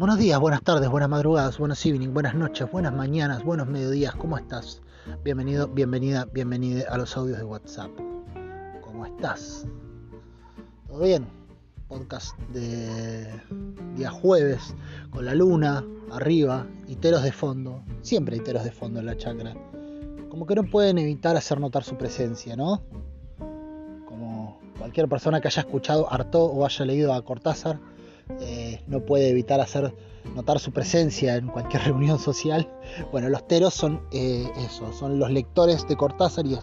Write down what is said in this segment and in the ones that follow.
Buenos días, buenas tardes, buenas madrugadas, buenos evening, buenas noches, buenas mañanas, buenos mediodías, ¿cómo estás? Bienvenido, bienvenida, bienvenida a los audios de WhatsApp. ¿Cómo estás? ¿Todo bien? Podcast de día jueves, con la luna arriba y teros de fondo. Siempre hay teros de fondo en la chacra. Como que no pueden evitar hacer notar su presencia, ¿no? Como cualquier persona que haya escuchado Artaud o haya leído a Cortázar, eh, no puede evitar hacer notar su presencia en cualquier reunión social. Bueno, los teros son eh, eso, son los lectores de Cortázar y,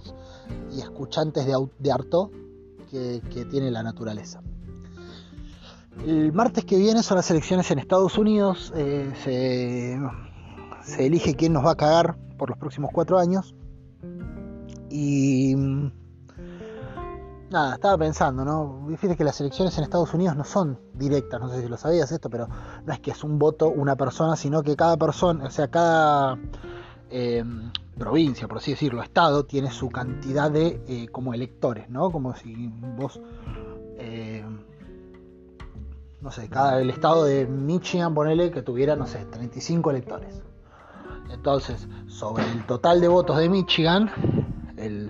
escuchantes de, de Artaud que, tiene la naturaleza. El martes que viene son las elecciones en Estados Unidos. Eh, se, se, elige quién nos va a cagar por los próximos cuatro años. Y nada, estaba pensando, ¿no? Fíjate que las elecciones en Estados Unidos no son directas, no sé si lo sabías esto, pero no es que es un voto una persona, sino que cada persona, o sea, cada eh, provincia, por así decirlo, estado, tiene su cantidad de eh, como electores, ¿no? Como si vos, eh, no sé, cada el estado de Michigan, ponele que tuviera, no sé, 35 electores. Entonces, sobre el total de votos de Michigan,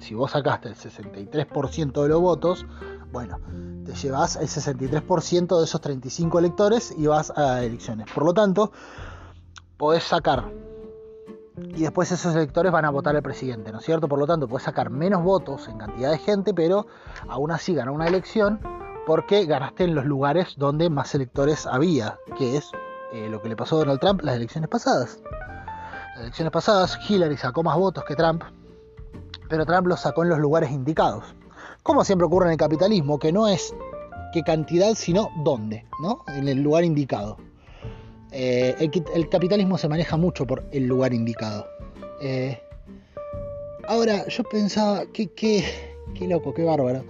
si vos sacaste el 63% de los votos, bueno, te llevas el 63% de esos 35 electores y vas a elecciones. Por lo tanto, podés sacar y después esos electores van a votar al presidente, ¿no es cierto? Por lo tanto, puedes sacar menos votos en cantidad de gente, pero aún así ganar una elección porque ganaste en los lugares donde más electores había, que es eh, lo que le pasó a Donald Trump las elecciones pasadas. Las elecciones pasadas, Hillary sacó más votos que Trump, pero Trump los sacó en los lugares indicados. Como siempre ocurre en el capitalismo, que no es qué cantidad, sino dónde, ¿no? En el lugar indicado. Eh, el, capitalismo se maneja mucho por el lugar indicado. Eh, ahora, yo pensaba, qué, loco, qué bárbaro,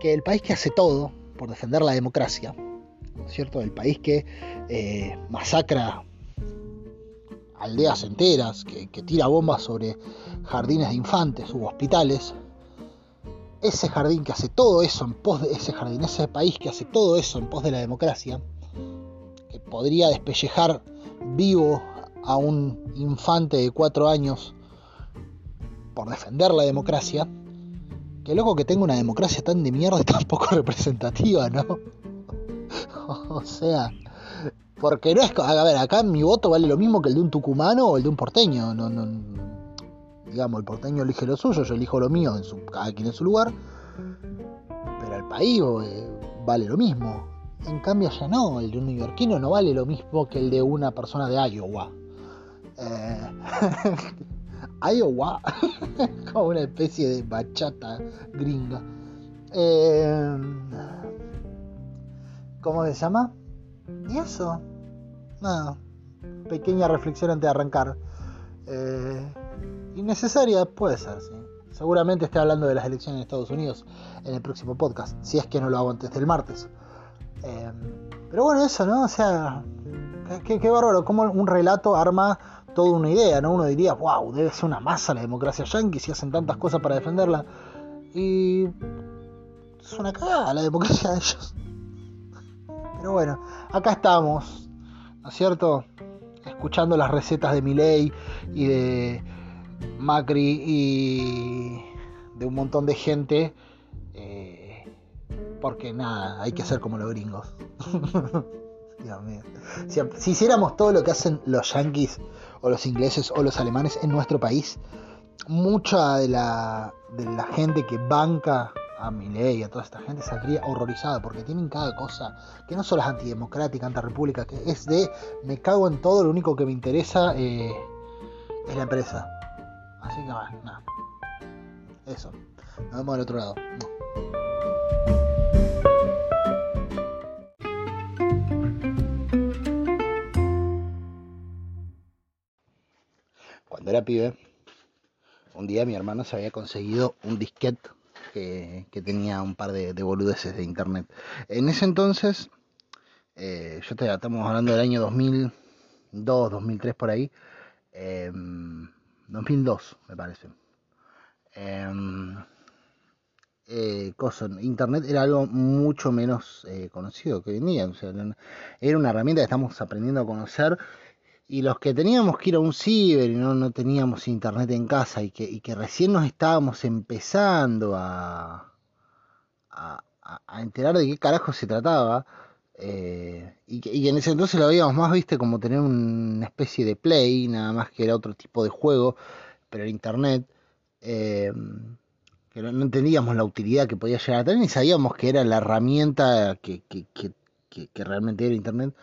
que el país que hace todo por defender la democracia, ¿cierto? El país que eh, masacra aldeas enteras, que, tira bombas sobre jardines de infantes u hospitales, ese jardín que hace todo eso en pos de ese jardín, ese país que hace todo eso en pos de la democracia, que podría despellejar vivo a un infante de cuatro años por defender la democracia, que loco que tenga una democracia tan de mierda y tan poco representativa, ¿no? o sea, porque no es. A ver, acá mi voto vale lo mismo que el de un tucumano o el de un porteño. No, no, digamos, el porteño elige lo suyo, yo elijo lo mío, en cada quien en su lugar. Pero el país eh, vale lo mismo. En cambio, ya no, el de un neoyorquino no vale lo mismo que el de una persona de Iowa. Eh, Iowa, como una especie de bachata gringa. Eh, ¿Cómo se llama? Y eso, nada, pequeña reflexión antes de arrancar. Eh, innecesaria puede ser, sí. Seguramente esté hablando de las elecciones en Estados Unidos en el próximo podcast, si es que no lo hago antes del martes. Eh, pero bueno, eso, ¿no? O sea, qué, bárbaro, como un relato arma toda una idea, ¿no? Uno diría, wow, debe ser una masa la democracia yankee si hacen tantas cosas para defenderla. Y es una cagada la democracia de ellos. Pero bueno, acá estamos, ¿no es cierto? Escuchando las recetas de Miley y de Macri y de un montón de gente. Eh, porque nada, hay que hacer como los gringos. Dios mío. Si, si, hiciéramos todo lo que hacen los yankees o los ingleses o los alemanes en nuestro país, mucha de la, de la gente que banca a Milei y a toda esta gente saldría horrorizada porque tienen cada cosa que no solo es antidemocrática, antirrepública, que es de me cago en todo, lo único que me interesa eh, es la empresa. Así que bueno, nada. Eso. Nos vemos del otro lado. Cuando era pibe, un día mi hermano se había conseguido un disquete que, tenía un par de, boludeces de internet. En ese entonces, eh, yo te, estamos hablando del año 2002, 2003 por ahí, 2002 em, me parece. Em, eh, Internet era algo mucho menos eh, conocido que hoy en día. O sea, era una herramienta que estamos aprendiendo a conocer. Y los que teníamos que ir a un ciber y no, no teníamos internet en casa y que, y que recién nos estábamos empezando a, a, a enterar de qué carajo se trataba, eh, y, que, en ese entonces lo veíamos más, viste, como tener una especie de play, nada más que era otro tipo de juego, pero en internet, eh, que no, entendíamos la utilidad que podía llegar a tener, ni sabíamos que era la herramienta que, que, que realmente era internet.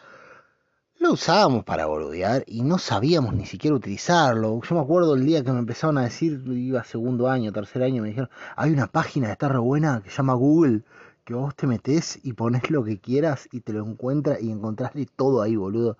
Lo usábamos para boludear y no sabíamos ni siquiera utilizarlo. Yo me acuerdo el día que me empezaron a decir, iba segundo año, tercer año, me dijeron, hay una página que está re buena que se llama Google que vos te metés y pones lo que quieras y te lo encuentras y encontrás de todo ahí, boludo.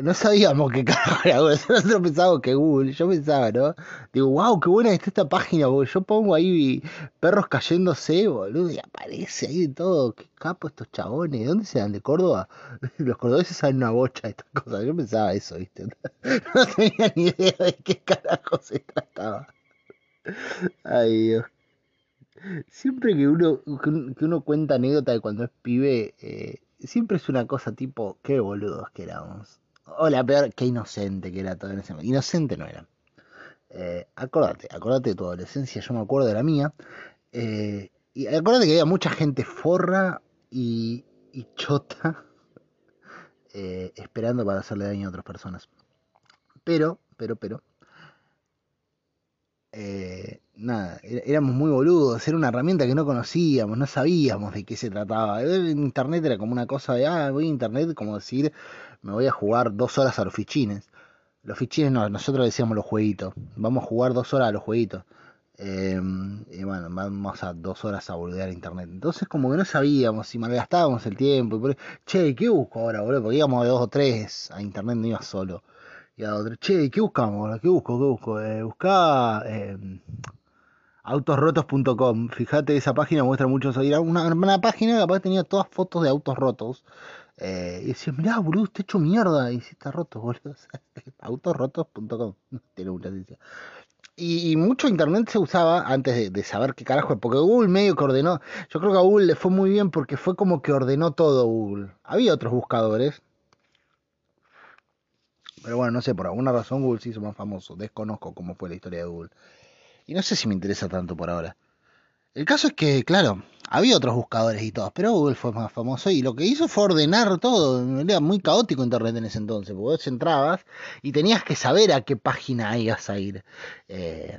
No sabíamos qué carajo era Google, nosotros pensábamos que Google, yo pensaba, ¿no? Digo, wow, qué buena está esta página, boludo. Yo pongo ahí perros cayéndose, boludo, y aparece ahí de todo. Qué capo estos chabones, ¿de dónde se dan? ¿De Córdoba? Los cordobeses saben una bocha de estas cosas. Yo pensaba eso, ¿viste? No tenía ni idea de qué carajo se trataba. Ay, Dios Siempre que uno, que uno cuenta anécdota de cuando es pibe, eh, siempre es una cosa tipo, qué boludos que éramos. O la peor, qué inocente que era todo en ese momento. Inocente no era. Eh, acordate, acordate de tu adolescencia, yo me acuerdo de la mía. Eh, y acordate que había mucha gente forra y, y chota eh, esperando para hacerle daño a otras personas. Pero, pero, pero, eh, nada, éramos muy boludos, era una herramienta que no conocíamos, no sabíamos de qué se trataba. Internet era como una cosa de, ah, voy a internet, como decir, me voy a jugar dos horas a los fichines. Los fichines no, nosotros decíamos los jueguitos, vamos a jugar dos horas a los jueguitos. Em, y bueno, vamos a dos horas a boludear internet. Entonces como que no sabíamos si malgastábamos el tiempo. Y por... Che, ¿qué busco ahora, boludo? Porque íbamos de dos o tres a internet, no iba solo y a otro, che, ¿qué buscamos? ¿Qué busco? ¿Qué busco? Eh, buscá eh, autosrotos.com. Fíjate, esa página muestra muchos. Era una, una página aparte tenía todas fotos de autos rotos. Eh, y decía, mirá, boludo, está hecho mierda. Y si está roto, boludo. autosrotos.com. Tiene mucha ciencia. Y, mucho internet se usaba antes de, de, saber qué carajo, porque Google medio que ordenó. Yo creo que a Google le fue muy bien porque fue como que ordenó todo Google. Había otros buscadores, pero bueno, no sé, por alguna razón Google se hizo más famoso. Desconozco cómo fue la historia de Google. Y no sé si me interesa tanto por ahora. El caso es que, claro, había otros buscadores y todos, pero Google fue más famoso y lo que hizo fue ordenar todo. Era muy caótico Internet en ese entonces, porque vos entrabas y tenías que saber a qué página ibas a ir. Eh,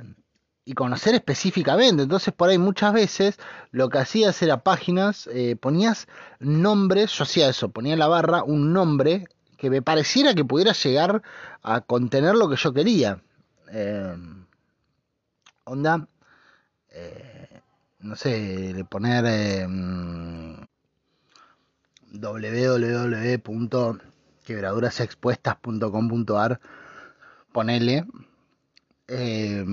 y conocer específicamente. Entonces, por ahí muchas veces lo que hacías era páginas, eh, ponías nombres, yo hacía eso, ponía en la barra un nombre que me pareciera que pudiera llegar a contener lo que yo quería. Eh, onda, eh, no sé, poner eh, www.quebradurasexpuestas.com.ar, ponele, eh,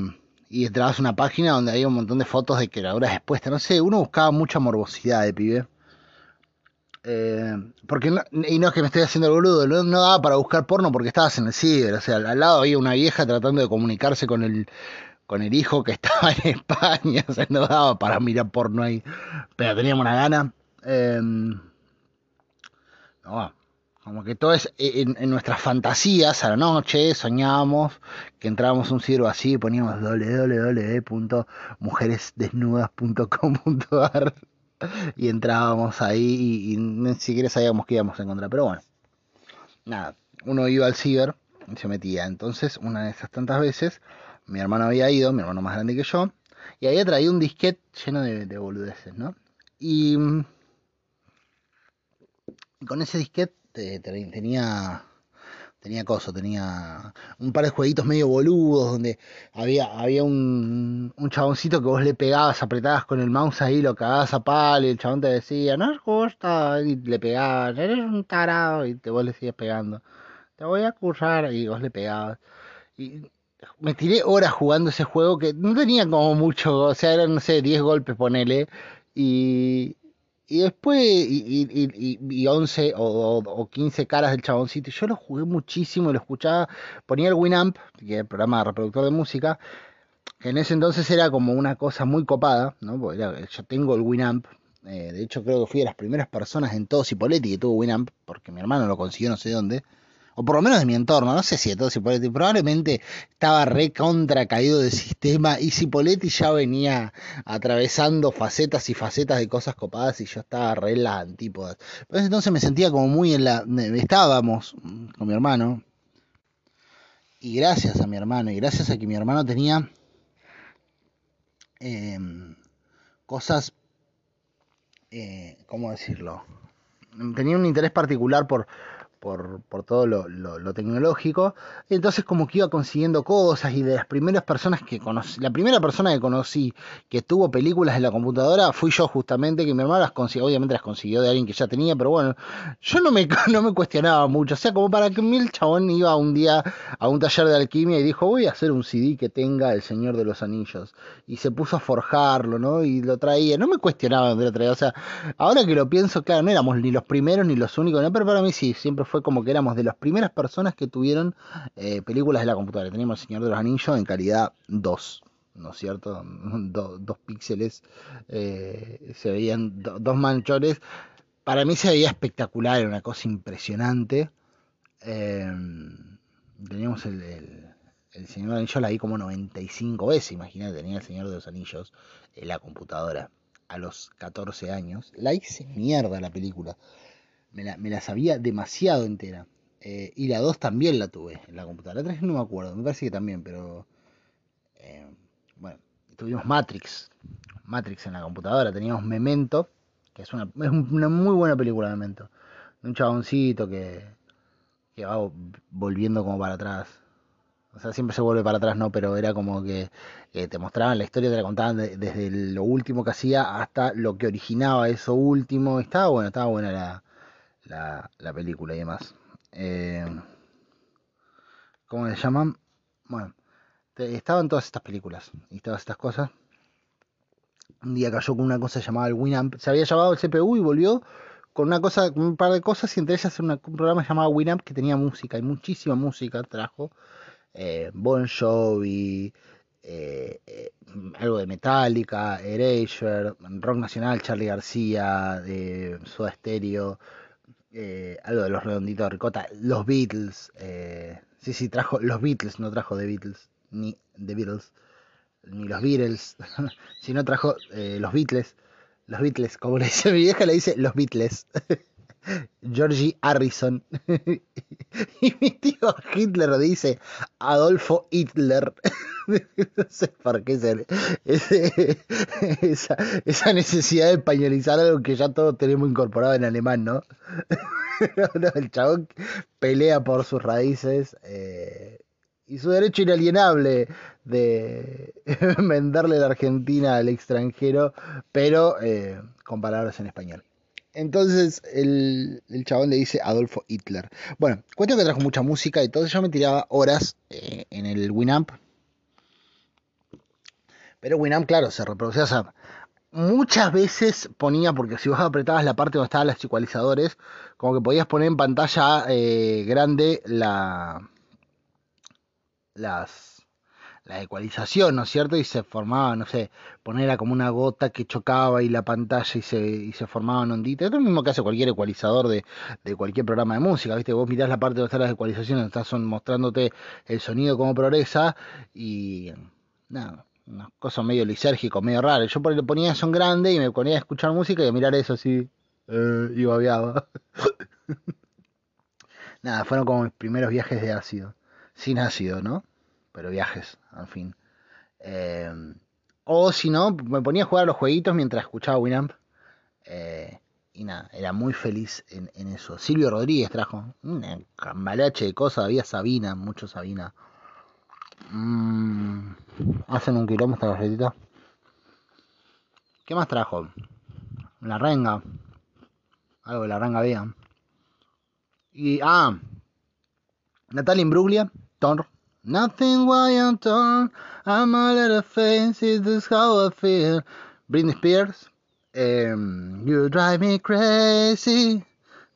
y entrabas a una página donde había un montón de fotos de quebraduras expuestas. No sé, uno buscaba mucha morbosidad de pibe. Eh, porque y no es que me estoy haciendo el boludo, no, daba para buscar porno porque estabas en el ciber, o sea, al, lado había una vieja tratando de comunicarse con el con el hijo que estaba en España, o sea, no daba para mirar porno ahí, pero teníamos una gana. Em, como que todo es en, nuestras fantasías a la noche, soñábamos que entrábamos un cielo así poníamos www.mujeresdesnudas.com.ar y entrábamos ahí y, ni siquiera sabíamos qué íbamos a encontrar. Pero bueno, nada, uno iba al ciber y se metía. Entonces, una de esas tantas veces, mi hermano había ido, mi hermano más grande que yo, y había traído un disquete lleno de, de boludeces, ¿no? Y, con ese disquete tenía tenía cosas, tenía un par de jueguitos medio boludos donde había, había un, un chaboncito que vos le pegabas, apretabas con el mouse ahí, lo cagabas a palo y el chabón te decía, no justo, y le pegabas, eres un tarado, y te vos le sigues pegando, te voy a acusar, y vos le pegabas. Y me tiré horas jugando ese juego que no tenía como mucho, o sea, eran, no sé, 10 golpes, ponele, y, y después, y, y, y, 11 o, o, 15 caras del chaboncito. Yo lo jugué muchísimo, lo escuchaba, ponía el Winamp, que es el programa reproductor de música, que en ese entonces era como una cosa muy copada, ¿no? Porque yo tengo el Winamp, eh, de hecho creo que fui de las primeras personas en todo Cipoletti que tuvo Winamp, porque mi hermano lo consiguió no sé dónde, o por lo menos de mi entorno, no sé si de todo Cipoletti, probablemente estaba re contra caído del sistema y Cipoletti ya venía atravesando facetas y facetas de cosas copadas y yo estaba re en las antípodas. entonces me sentía como muy en la... Estábamos con mi hermano, y gracias a mi hermano, y gracias a que mi hermano tenía em, cosas, eh, ¿cómo decirlo? Tenía un interés particular por, por, por todo lo, lo, tecnológico. entonces como que iba consiguiendo cosas y de las primeras personas que conocí, la primera persona que conocí que tuvo películas en la computadora fui yo justamente, que mi hermano las consiguió, obviamente las consiguió de alguien que ya tenía, pero bueno, yo no me, no me cuestionaba mucho. O sea, como para que el chabón iba un día a un taller de alquimia y dijo, voy a hacer un CD que tenga El Señor de los Anillos. Y se puso a forjarlo, ¿no? Y lo traía. No me cuestionaba dónde lo traía. O sea, ahora que lo pienso, claro, no éramos ni los primeros ni los únicos, ¿no? pero para mí sí, siempre fue como que éramos de las primeras personas que tuvieron eh, películas de la computadora. Teníamos El Señor de los Anillos en calidad 2, ¿no es cierto? dos píxeles, eh, se veían dos manchones. Para mí se veía espectacular, era una cosa impresionante. Eh, teníamos el, el, Señor de los Anillos, la vi como 95 veces, imagínate, tenía El Señor de los Anillos en la computadora a los 14 años. La hice mierda la película me la, me la sabía demasiado entera. Eh, y la 2 también la tuve en la computadora. La 3 no me acuerdo, me parece que también, pero. Eh, bueno, tuvimos Matrix. Matrix en la computadora. Teníamos Memento, que es una, es una muy buena película, Memento. Un chaboncito que, que va volviendo como para atrás. O sea, siempre se vuelve para atrás, ¿no? Pero era como que te mostraban la historia, te la contaban desde lo último que hacía hasta lo que originaba eso último. Estaba bueno, estaba buena la, la, película y demás. Eh, ¿Cómo se llaman? Bueno, estaban todas estas películas y todas estas cosas. Un día cayó con una cosa llamada el Winamp. Se había llamado el CPU y volvió con una cosa, un par de cosas y entre ellas un programa llamado Winamp que tenía música y muchísima música trajo. Eh, bon Jovi, eh, algo de Metallica, Erasure, Rock Nacional, Charlie García, de Soda Stereo, eh, algo de los redonditos de ricota, los Beatles, eh, sí, sí, trajo los Beatles, no trajo The Beatles, ni The Beatles, ni los Beatles, sino trajo eh, los Beatles, los Beatles, como le dice mi vieja, le dice los Beatles. Georgie Harrison. y mi tío Hitler dice Adolfo Hitler. no sé por qué ser esa, necesidad de españolizar algo que ya todos tenemos incorporado en alemán, ¿no? el chabón pelea por sus raíces eh, y su derecho inalienable de venderle la Argentina al extranjero, pero eh, con palabras en español. Entonces el, el, chabón le dice Adolfo Hitler. Bueno, cuento que trajo mucha música y todo. Yo me tiraba horas eh, en el Winamp. Pero Winamp, claro, se reproducía. O muchas veces ponía, porque si vos apretabas la parte donde estaban los ecualizadores, como que podías poner en pantalla eh, grande la, las la ecualización, ¿no es cierto? Y se formaba, no sé, poner como una gota que chocaba y la pantalla y se, y se formaban onditas. Es lo mismo que hace cualquier ecualizador de, de cualquier programa de música, ¿viste? Vos mirás la parte donde están las ecualizaciones, estás mostrándote el sonido como progresa y nada, una cosa medio lisérgico, medio raro. Yo ponía eso en grande y me ponía a escuchar música y a mirar eso así eh, y babeaba. nada, fueron como mis primeros viajes de ácido. Sin ácido, ¿no? Pero viajes, en fin. Eh, o si no, me ponía a jugar los jueguitos mientras escuchaba Winamp. Eh, y nada, era muy feliz en, eso. Silvio Rodríguez trajo un cambalache de cosas, había Sabina, mucho Sabina. Mm, hacen un kilómetro esta galletita. ¿Qué más trajo? La renga. Algo de la renga había. Y, ah, Natalia Imbruglia, Thor, Nothing why I'm torn. I'm a little fancy, this how I feel. Britney Spears. Um, you drive me crazy.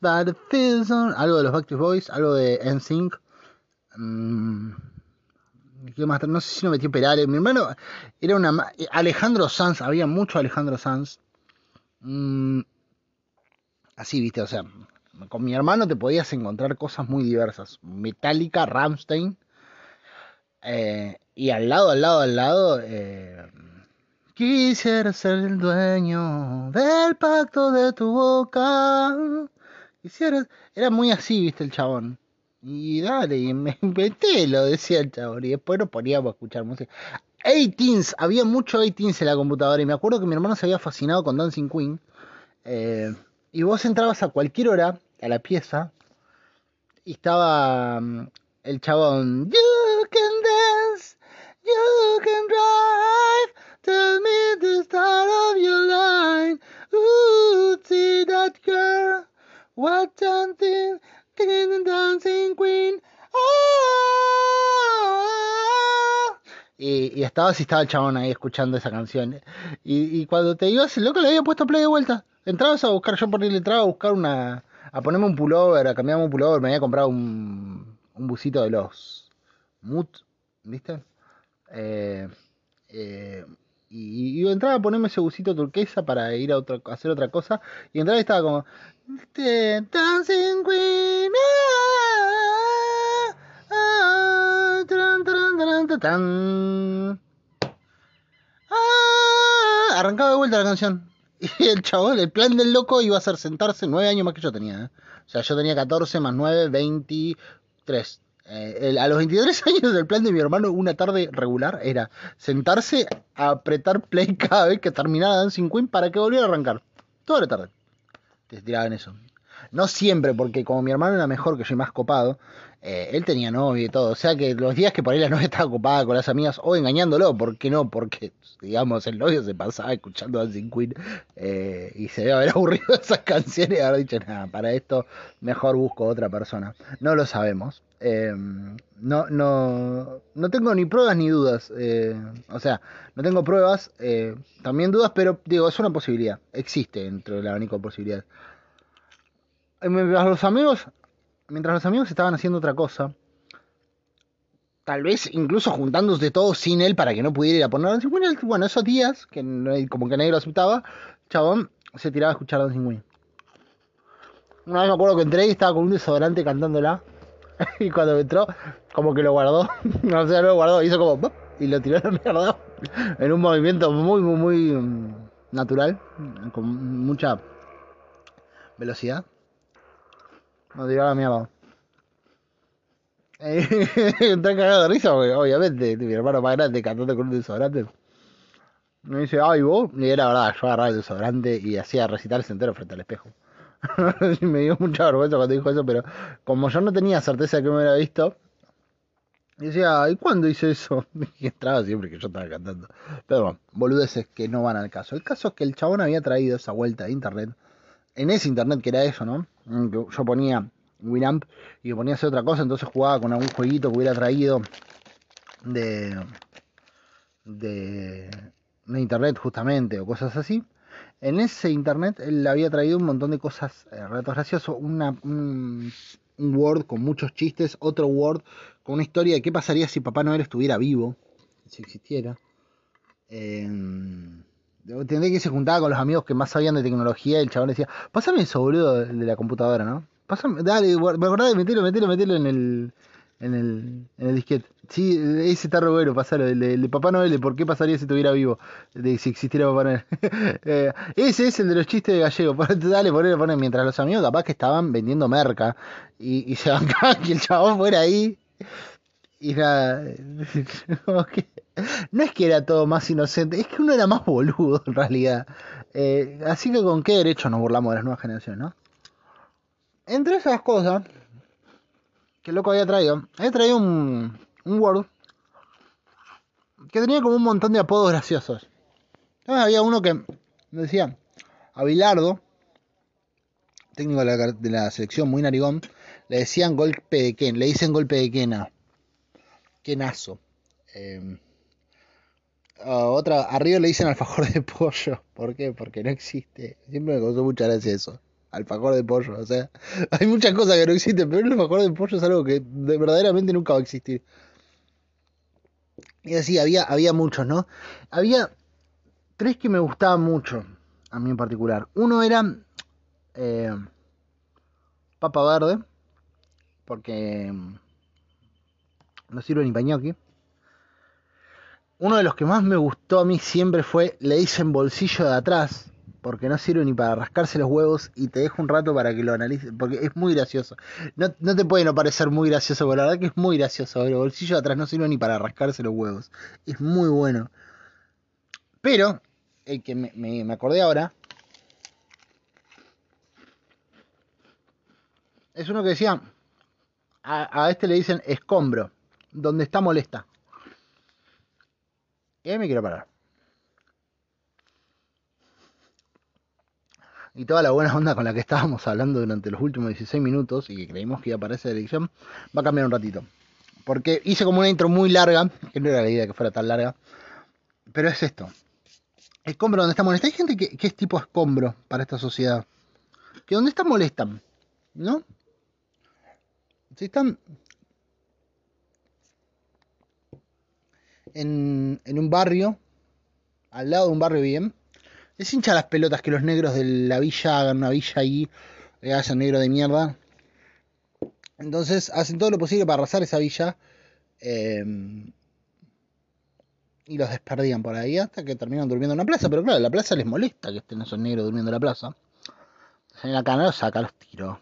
But it feels on. Algo de los Backstreet Boys. Algo de NSYNC. Um, no sé si no metió Perales. Mi hermano era una. Alejandro Sanz, había mucho Alejandro Sanz. Mm, así, viste, o sea, con mi hermano te podías encontrar cosas muy diversas. Metallica, Ramstein. Eh, y al lado, al lado, al lado. Eh, quisiera ser el dueño del pacto de tu boca. Quisiera. Era muy así, viste, el chabón. Y dale, y me inventé, lo decía el chabón. Y después nos poníamos a escuchar música. 18 había mucho 18 en la computadora. Y me acuerdo que mi hermano se había fascinado con Dancing Queen. Eh, y vos entrabas a cualquier hora a la pieza. Y estaba mm, el chabón. You can dance, you can drive. Tell me the start of your line. Ooh, see that girl. What something Dancing Queen. Ah. Y, y, estaba así, estaba el chabón ahí escuchando esa canción. Y, y cuando te ibas, el loco le había puesto play de vuelta. Entrabas a buscar, yo por ahí le entraba a buscar una. a ponerme un pullover, a cambiarme un pullover. Me había comprado un, un busito de los. Mood, ¿viste? Eh, eh, y, y, entraba a ponerme ese busito turquesa para ir a, otra, a hacer otra cosa. Y entraba y estaba como. Arrancaba de vuelta la canción. Y el chabón, el plan del loco iba a ser sentarse nueve años más que yo tenía. ¿eh? O sea, yo tenía 14 más 9, 23. Eh, a los 23 años el plan de mi hermano una tarde regular era sentarse a apretar play cada vez que terminara Dancing Queen para que volviera a arrancar. Toda la tarde te tiraban eso. No siempre, porque como mi hermano era mejor que yo y más copado, eh, él tenía novio y todo. O sea que los días que por ahí la novia estaba ocupada con las amigas o engañándolo, ¿por qué no? Porque, digamos, el novio se pasaba escuchando Dancing Queen eh, y se debe haber aburrido esas canciones y haber dicho, nada, para esto mejor busco otra persona. No lo sabemos. Eh, no, no, no tengo ni pruebas ni dudas. o sea, no tengo pruebas, también dudas, pero digo, es una posibilidad. Existe dentro del abanico de posibilidades. Mientras los amigos mientras los amigos estaban haciendo otra cosa, tal vez incluso juntándose todos sin él para que no pudiera ir a poner Dancing Queen, bueno, esos días, que como que nadie lo aceptaba, chabón se tiraba a escuchar Dancing Queen. Una vez me acuerdo que entré y estaba con un desodorante cantándola. y cuando entró, como que lo guardó. no sé, lo guardó, hizo como y lo tiró mierda. en un movimiento muy, muy, muy mm, natural, con mucha velocidad. No tiró la mierda. Está cagado de risa, porque obviamente mi hermano más grande cantando con un desodorante. Me dice, ay, vos. Y era verdad, yo agarraba el desodorante y hacía recitarse entero frente al espejo. me dio mucha vergüenza cuando dijo eso, pero como yo no tenía certeza de que me hubiera visto, decía, ¿y cuándo hice eso? Y entraba siempre que yo estaba cantando. Pero bueno, boludeces que no van al caso. El caso es que el chabón había traído esa vuelta de internet en ese internet que era eso, ¿no? Yo ponía Winamp y ponía hacer otra cosa, entonces jugaba con algún jueguito que hubiera traído de, de, internet justamente o cosas así. En ese internet él había traído un montón de cosas eh, relatos graciosos, una, un, Word con muchos chistes, otro Word con una historia de qué pasaría si Papá Noel estuviera vivo, si existiera. Eh, Tendría que se juntaba con los amigos que más sabían de tecnología y el chabón decía, pásame eso, boludo, de la computadora, ¿no? Pásame, dale, me acordás de meterlo, meterlo, meterlo en el, en el, en el disquete. Sí, ese está re bueno, pasalo, el de, Papá Noel, ¿por qué pasaría si estuviera vivo? De, si existiera Papá Noel. Eh, ese es el de los chistes de gallego, dale, ponelo, ponelo, mientras los amigos capaz que estaban vendiendo merca y, y se bancaban que el chabón fuera ahí. Y nada, no es que era todo más inocente, es que uno era más boludo en realidad. Eh, así que con qué derecho nos burlamos de las nuevas generaciones, ¿no? Entre esas cosas que loco había traído, había traído un, un Word que tenía como un montón de apodos graciosos. Había uno que decía, Abilardo, técnico de la, de la selección muy narigón, le decían golpe de Ken, le dicen golpe de Kena. Kenazo. Eh, otra, arriba le dicen alfajor de pollo. ¿Por qué? Porque no existe. Siempre me causó mucha gracia eso. Alfajor de pollo. O sea, hay muchas cosas que no existen, pero el alfajor de pollo es algo que verdaderamente nunca va a existir. Y así, había, había muchos, ¿no? Había tres que me gustaban mucho, a mí en particular. Uno era eh, Papa Verde, porque no sirve ni pañoqui. Uno de los que más me gustó a mí siempre fue le dicen bolsillo de atrás, porque no sirve ni para rascarse los huevos y te dejo un rato para que lo analices, porque es muy gracioso. No, te puede no parecer muy gracioso, pero la verdad que es muy gracioso. El bolsillo de atrás no sirve ni para rascarse los huevos. Es muy bueno. Pero, el que me, me acordé ahora, es uno que decía, a, este le dicen escombro, donde está molesta. Y ahí me quiero parar. y toda la buena onda con la que estábamos hablando durante los últimos 16 minutos y que creímos que iba a aparecer la edición, va a cambiar un ratito. Porque hice como una intro muy larga, que no era la idea que fuera tan larga, pero es esto. Escombro donde está molesta. Hay gente que, que es tipo escombro para esta sociedad. Que donde está molestan, ¿no? Si están en, un barrio, al lado de un barrio bien, les hincha las pelotas que los negros de la villa hagan una villa ahí, le hayan negro de mierda. Entonces hacen todo lo posible para arrasar esa villa. Em, y los desperdían por ahí hasta que terminan durmiendo en la plaza. Pero claro, la plaza les molesta que estén esos negros durmiendo en la plaza. En la cana los saca los tiros.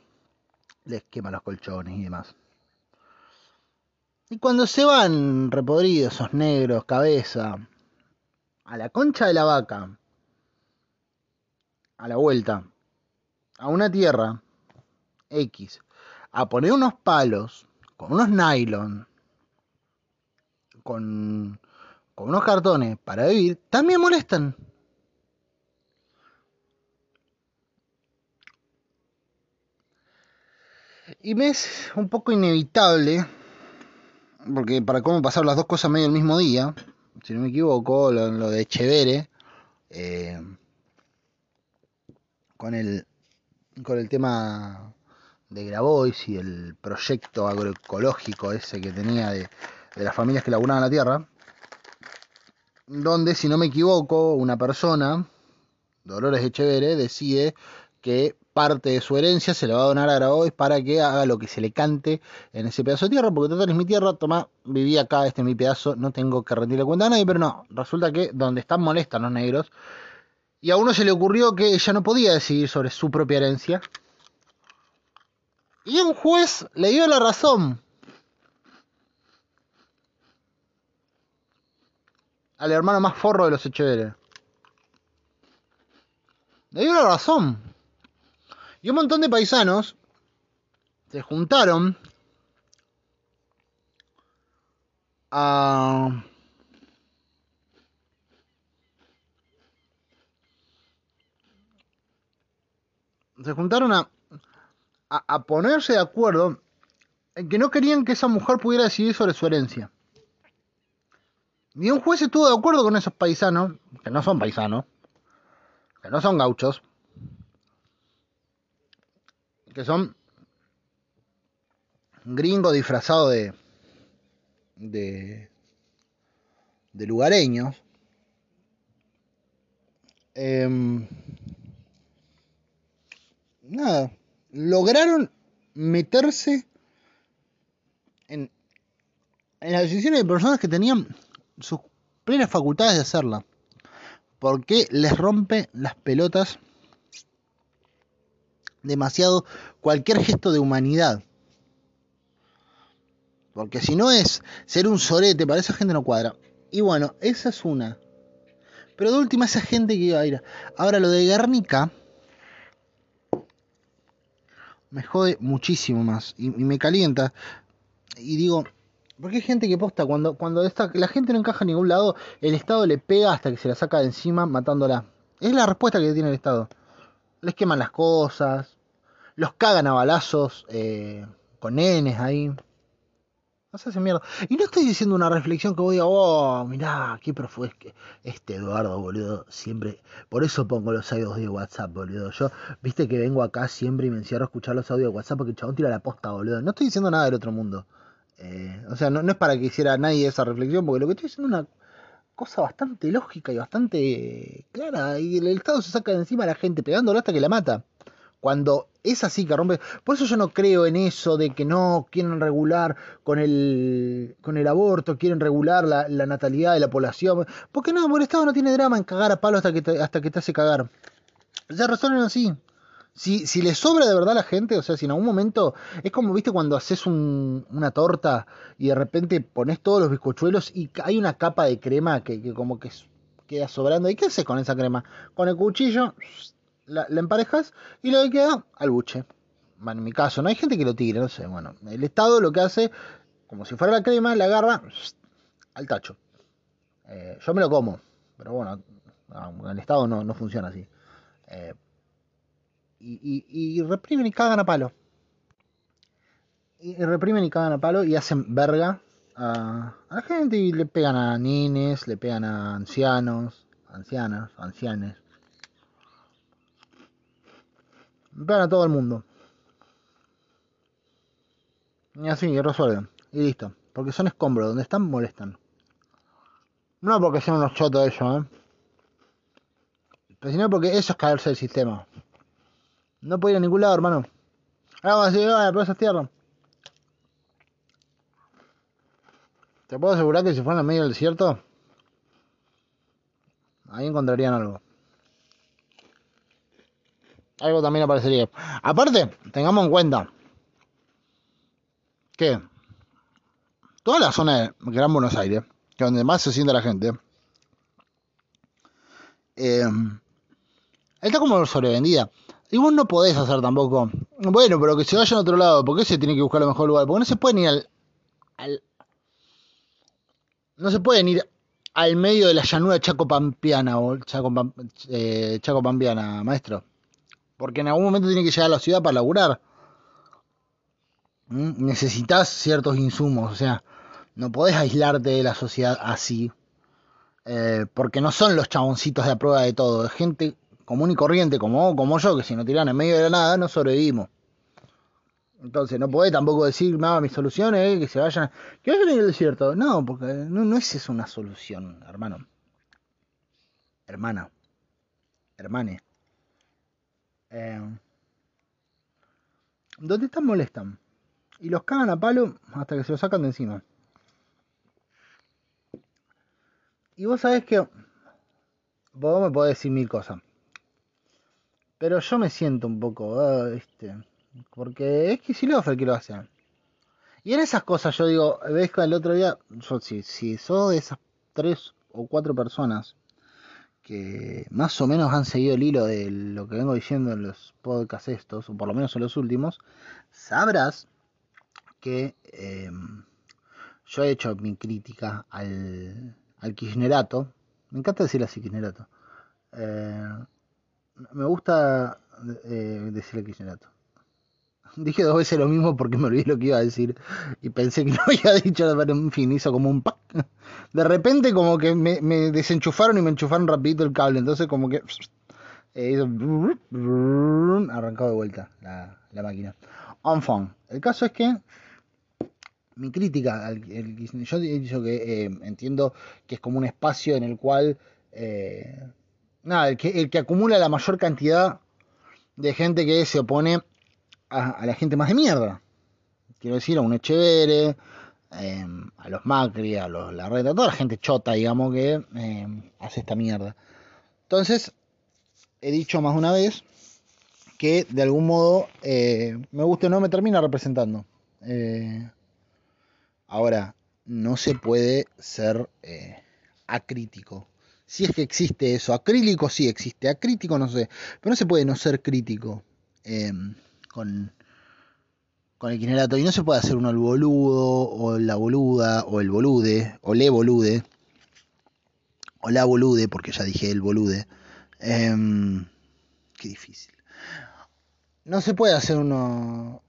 Les quema los colchones y demás. Y cuando se van repodridos esos negros, cabeza, a la concha de la vaca, a la vuelta a una tierra X a poner unos palos con unos nylon con, con unos cartones para vivir, también molestan. Y me es un poco inevitable, porque para cómo pasar las dos cosas medio el mismo día, si no me equivoco, lo, de Chevere, eh, con el, con el tema de Grabois y el proyecto agroecológico ese que tenía de, las familias que laburaban la tierra, donde, si no me equivoco, una persona, Dolores Echeverre, decide que parte de su herencia se le va a donar a Grabois para que haga lo que se le cante en ese pedazo de tierra, porque total es mi tierra, toma, viví acá, este es mi pedazo, no tengo que rendirle cuenta a nadie, pero no, resulta que donde están molestan los negros y a uno se le ocurrió que ella no podía decidir sobre su propia herencia. Y un juez le dio la razón. Al hermano más forro de los Echeveres. Le dio la razón. Y un montón de paisanos se juntaron a se juntaron a, a, ponerse de acuerdo en que no querían que esa mujer pudiera decidir sobre su herencia. Y un juez estuvo de acuerdo con esos paisanos, que no son paisanos, que no son gauchos, que son gringos disfrazados de, de, de lugareños. Eh, nada, lograron meterse en, en las decisiones de personas que tenían sus plenas facultades de hacerla. Porque les rompe las pelotas demasiado cualquier gesto de humanidad. Porque si no es ser un sorete, para esa gente no cuadra. Y bueno, esa es una. Pero de última, esa gente que iba a ir. Ahora, lo de Guernica me jode muchísimo más y, me calienta. Y digo, porque hay gente que posta, cuando, cuando la gente no encaja en ningún lado, el Estado le pega hasta que se la saca de encima matándola. Es la respuesta que tiene el Estado. Les queman las cosas, los cagan a balazos eh, con nenes ahí. No se hace mierda. Y no estoy diciendo una reflexión que voy a, oh, mirá, qué profundo es que este Eduardo, boludo, siempre. Por eso pongo los audios de WhatsApp, boludo. Yo, viste que vengo acá siempre y me encierro a escuchar los audios de WhatsApp porque el chabón tira la posta, boludo. No estoy diciendo nada del otro mundo. Eh, o sea, no, no, es para que hiciera nadie esa reflexión, porque lo que estoy diciendo es una cosa bastante lógica y bastante clara. Y el Estado se saca de encima a la gente pegándolo hasta que la mata. Cuando es así que rompe. Por eso yo no creo en eso de que no quieren regular con el, con el aborto, quieren regular la, la natalidad de la población. Porque no, el Estado no tiene drama en cagar a palo hasta que te, hasta que te hace cagar. Se resuelven así. Si, le sobra de verdad a la gente, o sea, si en algún momento es como, viste, cuando haces un, una torta y de repente pones todos los bizcochuelos y hay una capa de crema que, como que queda sobrando. ¿Y qué haces con esa crema? Con el cuchillo la, la, emparejas y lo que queda al buche. Bueno, en mi caso, no hay gente que lo tire, no sé. Bueno, el Estado lo que hace, como si fuera la crema, la agarra al tacho. Eh, yo me lo como, pero bueno, el Estado no, no funciona así. Eh, y, y, y, reprimen y cagan a palo. Y reprimen y cagan a palo y hacen verga a, la gente y le pegan a nines, le pegan a ancianos, ancianas, ancianes. Pegan a todo el mundo. Y así, resuelven. Y listo. Porque son escombros. Donde están, molestan. No porque sean unos chotos ellos, ¿eh? Pero sino porque eso es caerse del sistema. No puede ir a ningún lado, hermano. Ahora vamos a decir, pero esa tierra. Te puedo asegurar que si fueran en medio del desierto, ahí encontrarían algo. Algo también aparecería. Aparte, tengamos en cuenta que toda la zona de Gran Buenos Aires, que es donde más se siente la gente, eh, está como sobrevendida. Y vos no podés hacer tampoco. Bueno, pero que se vayan a otro lado. ¿Por qué se tiene que buscar el mejor lugar? Porque no se pueden ir al, al. no se pueden ir al medio de la llanura Chaco-Pampiana o Chaco, eh, Chaco-Pampiana, maestro. Porque en algún momento tiene que llegar a la ciudad para laburar. ¿Mm? Necesitas ciertos insumos. O sea, no podés aislarte de la sociedad así. Eh, porque no son los chaboncitos de a prueba de todo. Es gente común y corriente como, como yo, que si no tiran en medio de la nada no sobrevivimos. Entonces no podés tampoco decir, nada, mi solución es que se vayan, que vayan en el desierto. No, porque no, no es eso una solución, hermano. Hermana. Hermane. Eh, ¿Dónde están molestan? Y los cagan a palo hasta que se los sacan de encima. Y vos sabés que vos me podés decir mil cosas. Pero yo me siento un poco, este, porque es lo el que lo hace. Y en esas cosas yo digo, ves que el otro día, yo, si, si sos de esas tres o cuatro personas que más o menos han seguido el hilo de lo que vengo diciendo en los podcasts estos, o por lo menos en los últimos, sabrás que eh, yo he hecho mi crítica al, al kirchnerato. Me encanta decir así kirchnerato. Eh, me gusta eh, decir el kirchnerato. Dije dos veces lo mismo porque me olvidé lo que iba a decir y pensé que lo había dicho, pero en fin, hizo como un pack. De repente como que me, me desenchufaron y me enchufaron rapidito el cable, entonces como que eh, hizo arrancado de vuelta la, la máquina. Enfant, el caso es que mi crítica, al, el, yo he dicho que eh, entiendo que es como un espacio en el cual, eh, nada, el que, el que acumula la mayor cantidad de gente que se opone a, la gente más de mierda. Quiero decir, a un Echevere, eh, a los Macri, a los Larreta, toda la gente chota, digamos, que eh, hace esta mierda. Entonces, he dicho más de una vez que de algún modo, eh, me guste o no, me termina representando. Eh, ahora, no se puede ser eh, acrítico. Si es que existe eso, acrílico sí existe, acrítico no sé, pero no se puede no ser crítico eh, con, con el quinerato y no se puede hacer uno el boludo o la boluda o el bolude o le bolude o la bolude porque ya dije el bolude. Eh, qué difícil. No se puede hacer uno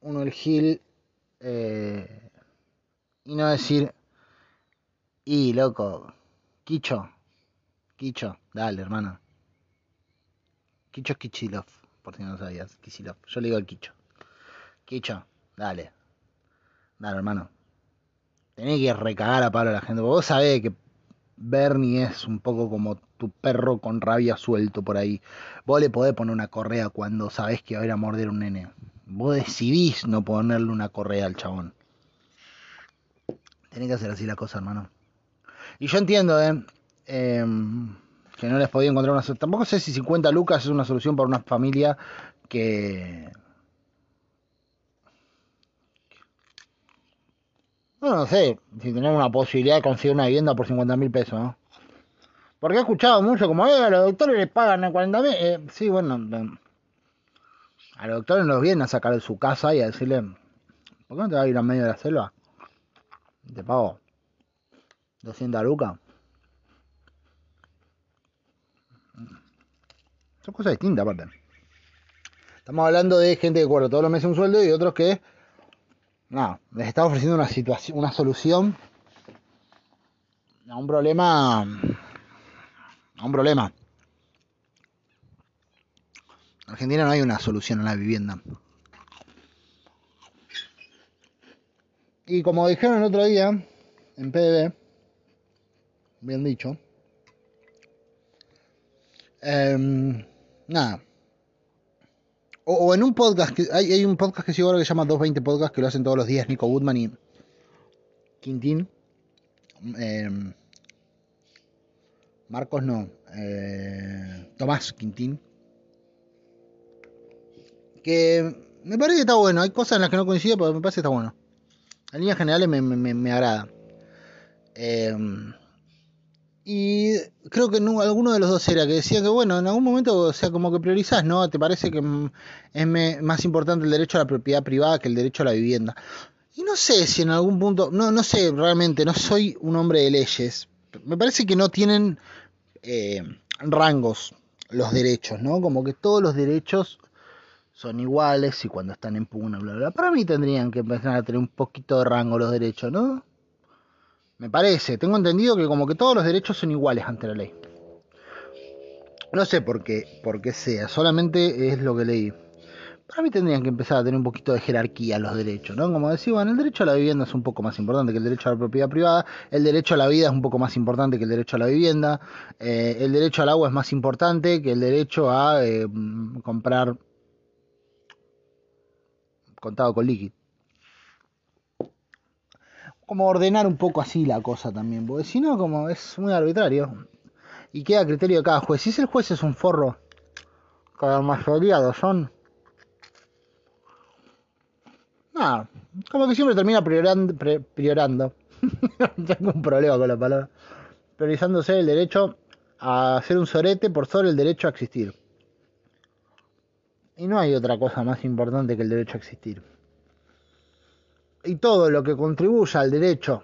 uno el gil eh, y no decir y loco Quicho Quicho dale hermano Quicho Kichilov por si no sabías Kichilov yo le digo al Quicho Quicho dale Dale, hermano. Tenés que recagar a palo a la gente. Vos sabés que Bernie es un poco como tu perro con rabia suelto por ahí. Vos le podés poner una correa cuando sabés que va a ir a morder un nene. Vos decidís no ponerle una correa al chabón. Tenés que hacer así la cosa, hermano. Y yo entiendo, ¿eh? eh que no les podía encontrar una solución. Tampoco sé si 50 lucas es una solución para una familia que No, sé si tenemos una posibilidad de conseguir una vivienda por 50 mil pesos, ¿no? Porque he escuchado mucho como, eh, a los doctores les pagan 40 mil. Eh, sí, bueno, a los doctores los vienen a sacar de su casa y a decirle, ¿por qué no te vas a ir a medio de la selva? Te pago 200 lucas. Son cosas distintas, aparte. Estamos hablando de gente que cobra todos los meses un sueldo y otros que no, les está ofreciendo una situación, una solución a un problema, a un problema. En Argentina no hay una solución a la vivienda. Y como dijeron el otro día en PDB, bien dicho, eh, nada, o, en un podcast, que hay, un podcast que sigo ahora que se llama 220 Podcast, que lo hacen todos los días Nico Woodman y Quintín. Em, Marcos no, eh, Tomás Quintín. Que me parece que está bueno, hay cosas en las que no coincido, pero me parece que está bueno. En líneas generales me, agrada. Eh, y creo que no, alguno de los dos era que decía que, bueno, en algún momento, o sea, como que priorizás, ¿no? ¿Te parece que es más importante el derecho a la propiedad privada que el derecho a la vivienda? Y no sé si en algún punto, no, no sé realmente, no soy un hombre de leyes. Me parece que no tienen eh, rangos los derechos, ¿no? Como que todos los derechos son iguales y cuando están en pugna, bla, bla. Para mí tendrían que empezar a tener un poquito de rango los derechos, ¿no? Me parece, tengo entendido que como que todos los derechos son iguales ante la ley. No sé por qué, por qué sea, solamente es lo que leí. Para mí tendrían que empezar a tener un poquito de jerarquía los derechos, ¿no? Como decía, bueno, el derecho a la vivienda es un poco más importante que el derecho a la propiedad privada, el derecho a la vida es un poco más importante que el derecho a la vivienda, eh, el derecho al agua es más importante que el derecho a eh, comprar contado con líquido como ordenar un poco así la cosa también, porque si no, como es muy arbitrario. Y queda a criterio de cada juez. Si el juez es un forro, cada mayoría lo son. Nada, como que siempre termina priorando. priorando. Tengo un problema con la palabra. Priorizándose el derecho a hacer un sorete por sobre el derecho a existir. Y no hay otra cosa más importante que el derecho a existir y todo lo que contribuya al derecho,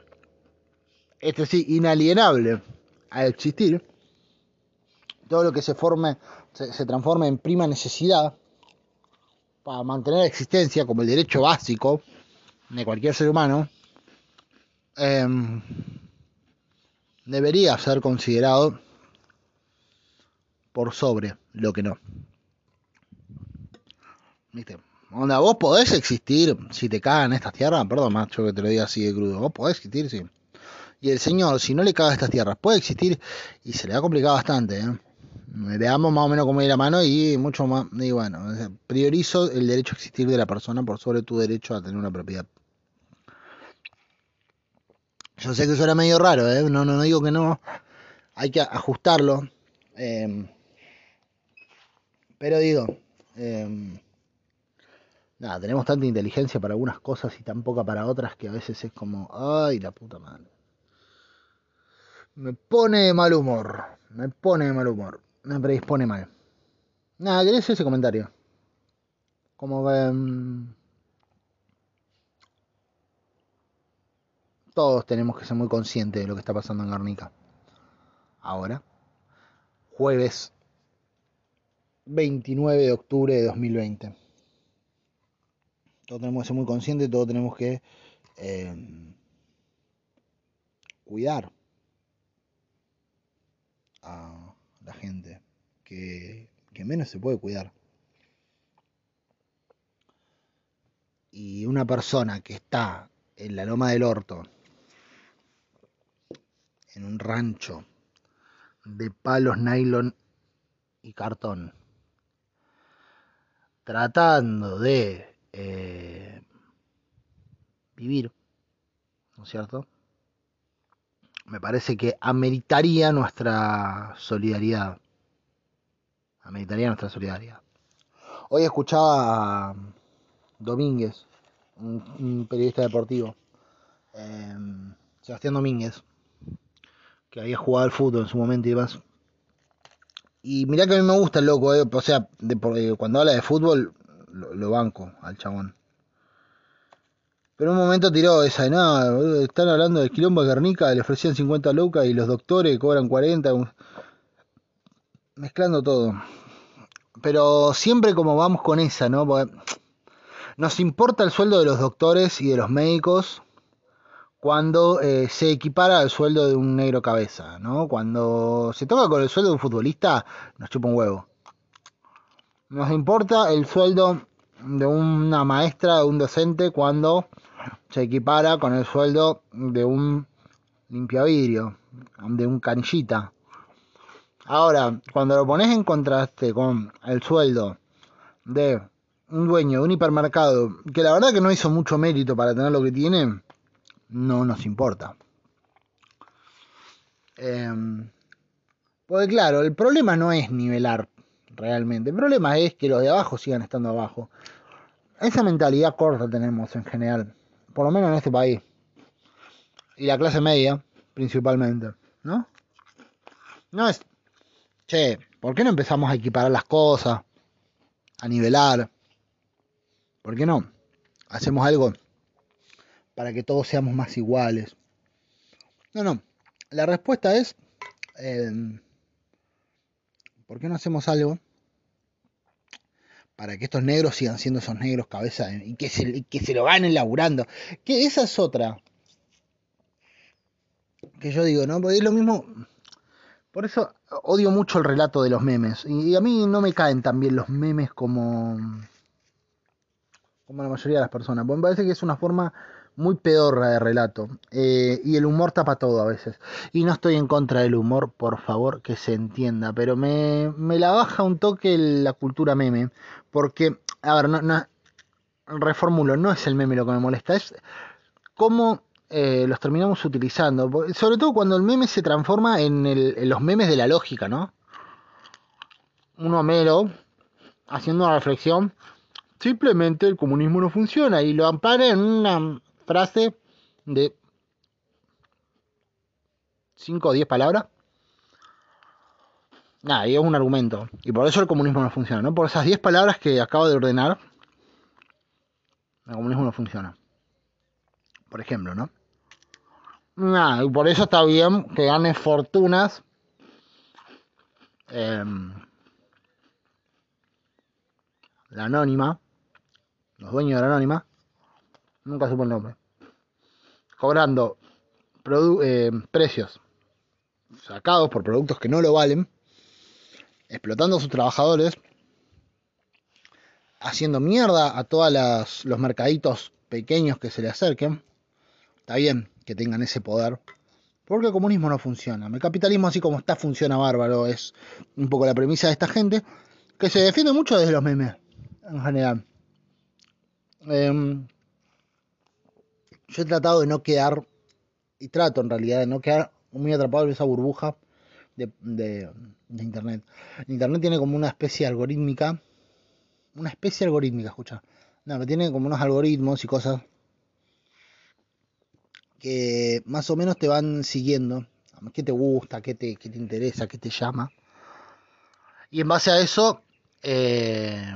este sí, inalienable a existir, todo lo que se forme, se, transforme en prima necesidad para mantener la existencia como el derecho básico de cualquier ser humano, em, debería ser considerado por sobre lo que no. ¿Viste? Onda, vos podés existir si te cagan estas tierras, perdón macho que te lo diga así de crudo, vos podés existir, sí. Y el Señor, si no le caga estas tierras, puede existir y se le ha complicado bastante, ¿eh? Veamos más o menos cómo ir la mano y mucho más, y bueno, priorizo el derecho a existir de la persona por sobre tu derecho a tener una propiedad. Yo sé que suena medio raro, ¿eh? No, no, no digo que no, hay que ajustarlo. Eh, pero digo, eh, nada, tenemos tanta inteligencia para algunas cosas y tan poca para otras que a veces es como, ay, la puta madre. Me pone de mal humor, me pone de mal humor, me predispone mal. Nada, ¿querés ese comentario? Como. Mm, todos tenemos que ser muy conscientes de lo que está pasando en Garnica. Ahora, jueves 29 de octubre de 2020 todos tenemos que ser muy conscientes, todos tenemos que eh, cuidar a la gente que, que menos se puede cuidar. Y una persona que está en la loma del orto, en un rancho de palos nylon y cartón, tratando de eh, vivir, ¿no es cierto? Me parece que ameritaría nuestra solidaridad. Ameritaría nuestra solidaridad. Hoy escuchaba a Domínguez, un, periodista deportivo, em, Sebastián Domínguez, que había jugado al fútbol en su momento y demás. Y mirá que a mí me gusta el loco, eh, o sea, de, cuando habla de fútbol, lo, banco al chabón. Pero un momento tiró esa de nada, están hablando del quilombo de Guernica, le ofrecían 50 lucas y los doctores cobran 40, mezclando todo. Pero siempre como vamos con esa, ¿no? nos importa el sueldo de los doctores y de los médicos cuando eh, se equipara al sueldo de un negro cabeza, ¿no? Cuando se toca con el sueldo de un futbolista, nos chupa un huevo. Nos importa el sueldo de una maestra, de un docente, cuando se equipara con el sueldo de un limpiavidrio, de un canillita. Ahora, cuando lo pones en contraste con el sueldo de un dueño de un hipermercado, que la verdad que no hizo mucho mérito para tener lo que tiene, no nos importa. Em, porque claro, el problema no es nivelar realmente, el problema es que los de abajo sigan estando abajo. Esa mentalidad corta tenemos en general, por lo menos en este país. Y la clase media, principalmente, ¿no? No es, che, ¿por qué no empezamos a equiparar las cosas? A nivelar. ¿Por qué no? Hacemos algo para que todos seamos más iguales. No, no. La respuesta es, eh, ¿por qué no hacemos algo para que estos negros sigan siendo esos negros cabeza y que se, lo ganen laburando? Que esa es otra. Que yo digo, ¿no? Porque es lo mismo. Por eso odio mucho el relato de los memes. Y a mí no me caen tan bien los memes como. como la mayoría de las personas. Porque me parece que es una forma muy pedorra de relato. Eh, y el humor tapa todo a veces. Y no estoy en contra del humor, por favor, que se entienda. Pero me, me la baja un toque la cultura meme. Porque, a ver, no, no, reformulo, no es el meme lo que me molesta, es cómo eh, los terminamos utilizando. Sobre todo cuando el meme se transforma en, en los memes de la lógica, ¿no? Un Homero haciendo una reflexión simplemente el comunismo no funciona y lo ampara en una frase de 5 o 10 palabras. Nada, y es un argumento. Y por eso el comunismo no funciona, ¿no? Por esas 10 palabras que acabo de ordenar, el comunismo no funciona. Por ejemplo, ¿no? Nada, y por eso está bien que gane fortunas. Em, la anónima, los dueños de la anónima, nunca supo el nombre, cobrando eh, precios sacados por productos que no lo valen, explotando a sus trabajadores, haciendo mierda a todos los mercaditos pequeños que se le acerquen. Está bien que tengan ese poder, porque el comunismo no funciona. El capitalismo así como está funciona bárbaro, es un poco la premisa de esta gente, que se defiende mucho desde los memes, en general. Em, yo he tratado de no quedar, y trato en realidad de no quedar muy atrapado en esa burbuja de, Internet. Internet tiene como una especie algorítmica, una especie algorítmica, escucha. No, que tiene como unos algoritmos y cosas que más o menos te van siguiendo. ¿Qué te gusta? ¿Qué te, qué te interesa? ¿Qué te llama? Y en base a eso, eh,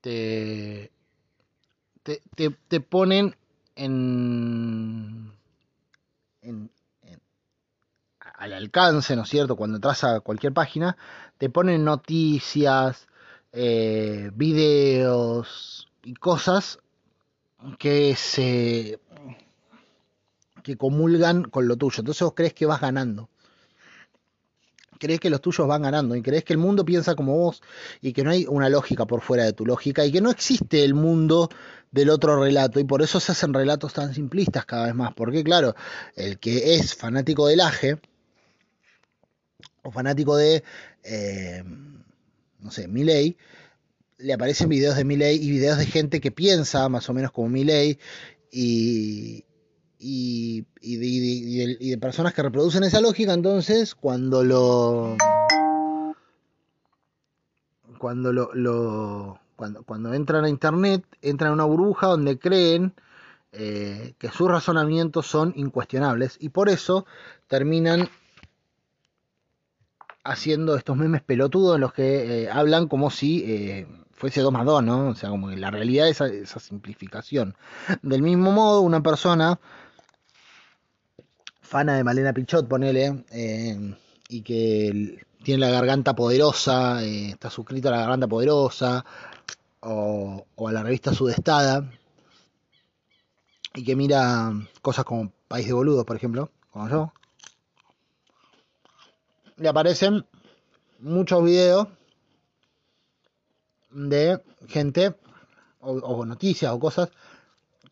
te, te, te, ponen en, al alcance, ¿no es cierto? Cuando entras a cualquier página, te ponen noticias, eh, videos y cosas que se que comulgan con lo tuyo. Entonces vos crees que vas ganando. crees que los tuyos van ganando y crees que el mundo piensa como vos y que no hay una lógica por fuera de tu lógica y que no existe el mundo del otro relato y por eso se hacen relatos tan simplistas cada vez más. Porque claro, el que es fanático del aje o fanático de, eh, no sé, Milley, le aparecen videos de Milley y videos de gente que piensa más o menos como Milley y, y, y, de, personas que reproducen esa lógica, entonces cuando lo... Cuando lo, cuando, cuando, entran a internet, entran a una burbuja donde creen eh, que sus razonamientos son incuestionables y por eso terminan haciendo estos memes pelotudos en los que eh, hablan como si eh, fuese 2 más 2, ¿no? O sea, como que la realidad es esa simplificación. Del mismo modo, una persona fana de Malena Pichot, ponele, eh, y que tiene la garganta poderosa, está suscrito a la garganta poderosa, o, a la revista Sudestada, y que mira cosas como País de Boludos, por ejemplo, como yo, le aparecen muchos videos de gente o, noticias o cosas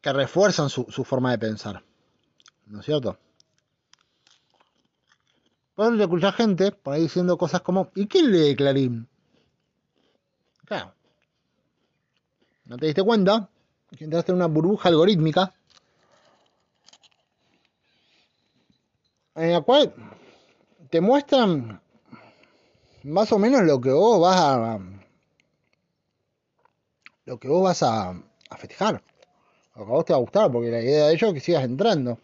que refuerzan su, forma de pensar. ¿No es cierto? Pueden escuchar gente por ahí diciendo cosas como, ¿y quién lee Clarín? Claro. ¿No te diste cuenta? Que entraste en una burbuja algorítmica en la cual te muestran más o menos lo que vos vas a lo que vos vas a, festejar lo que a vos te va a gustar porque la idea de ellos es que sigas entrando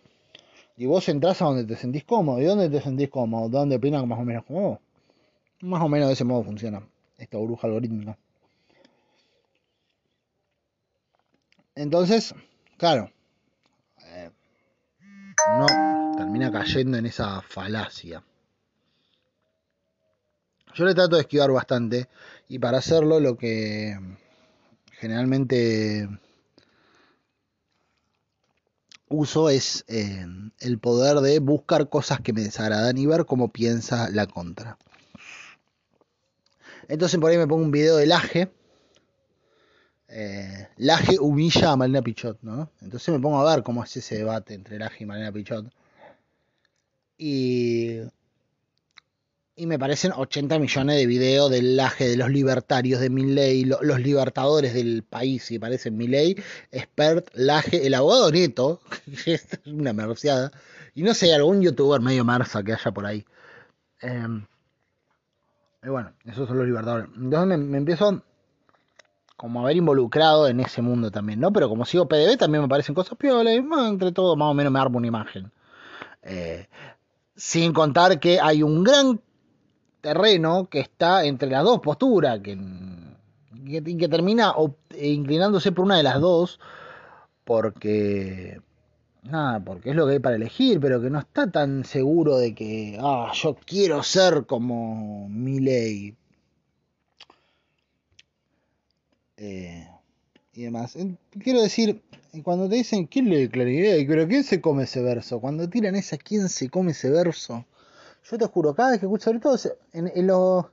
y vos entras a donde te sentís cómodo. ¿Y dónde te sentís cómodo? ¿Dónde opinan más o menos como? Más o menos de ese modo funciona esta bruja algorítmica. Entonces, claro, eh, no termina cayendo en esa falacia. Yo le trato de esquivar bastante y para hacerlo lo que generalmente uso es eh, el poder de buscar cosas que me desagradan y ver cómo piensa la contra. Entonces por ahí me pongo un video de Laje. Eh, Laje humilla a Malena Pichot, ¿no? Entonces me pongo a ver cómo es ese debate entre Laje y Malena Pichot. Y y me parecen 80 millones de videos del laje de los libertarios de Milley, los libertadores del país, y parecen Milley, expert, laje, el abogado neto, que es una merciada, y no sé, algún youtuber medio marza que haya por ahí. Em, y bueno, esos son los libertadores. Entonces me, empiezo como a ver involucrado en ese mundo también, ¿no? Pero como sigo PDB también me parecen cosas piolas, y entre todo más o menos me armo una imagen. Eh, sin contar que hay un gran terreno que está entre las dos posturas, que, que, termina inclinándose por una de las dos, porque nada, porque es lo que hay para elegir, pero que no está tan seguro de que, ah, yo quiero ser como mi ley. Eh, y demás. Quiero decir, cuando te dicen, ¿quién lee claridad? Pero ¿quién se come ese verso? Cuando tiran esa, ¿quién se come ese verso? Yo te juro, cada vez que escucho, sobre todo en, en los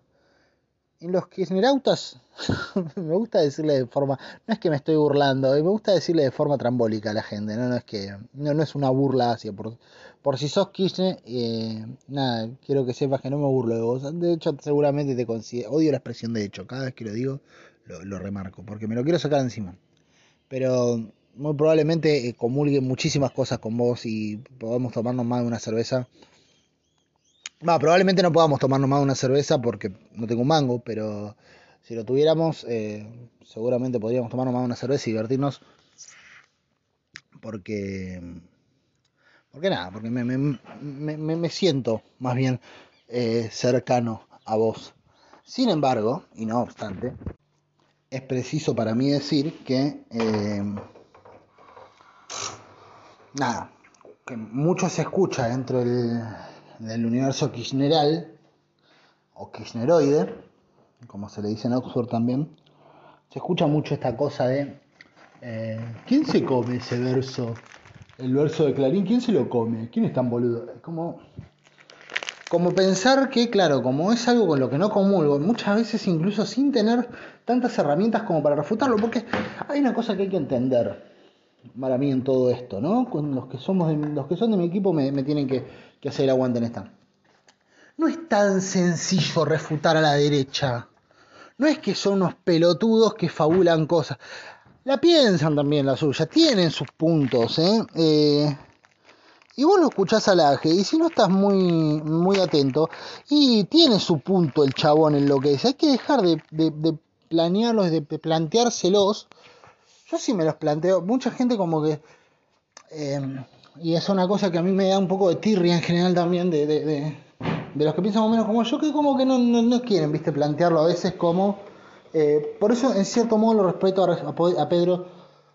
en los kirchnerautas, me gusta decirle de forma, no es que me estoy burlando, eh, me gusta decirle de forma trambólica a la gente, no, no es que, no, no es una burla hacia, por, por si sos Kirchner, eh, nada, quiero que sepas que no me burlo de vos, de hecho seguramente te considero, odio la expresión de hecho, cada vez que lo digo lo, lo remarco, porque me lo quiero sacar encima, pero muy probablemente eh, comulgue muchísimas cosas con vos y podamos tomarnos más de una cerveza probablemente no podamos tomarnos más una cerveza porque no tengo un mango, pero si lo tuviéramos, eh, seguramente podríamos tomarnos más una cerveza y divertirnos. Porque. Porque nada, porque me, me, siento más bien eh, cercano a vos. Sin embargo, y no obstante, es preciso para mí decir que. Eh, nada, que mucho se escucha dentro del del universo kirchneral o kirchneroide, como se le dice en Oxford también, se escucha mucho esta cosa de eh, ¿quién se come ese verso? El verso de Clarín, ¿quién se lo come? ¿Quién es tan boludo? Como, como pensar que, claro, como es algo con lo que no comulgo, muchas veces incluso sin tener tantas herramientas como para refutarlo, porque hay una cosa que hay que entender para mí en todo esto, ¿no? Con los que somos los que son de mi equipo me, tienen que, que hacer aguante en esta. No es tan sencillo refutar a la derecha. No es que son unos pelotudos que fabulan cosas. La piensan también la suya, tienen sus puntos, ¿eh? eh y vos lo escuchás al aje, y si no estás muy, muy atento, y tiene su punto el chabón en lo que dice, hay que dejar de, de, planearlos, de planteárselos. Yo sí me los planteo, mucha gente como que, em, y es una cosa que a mí me da un poco de tirria en general también, de, de, los que piensan o menos como yo, que como que no, no, quieren, viste, plantearlo a veces como... Eh, por eso, en cierto modo, lo respeto a, a Pedro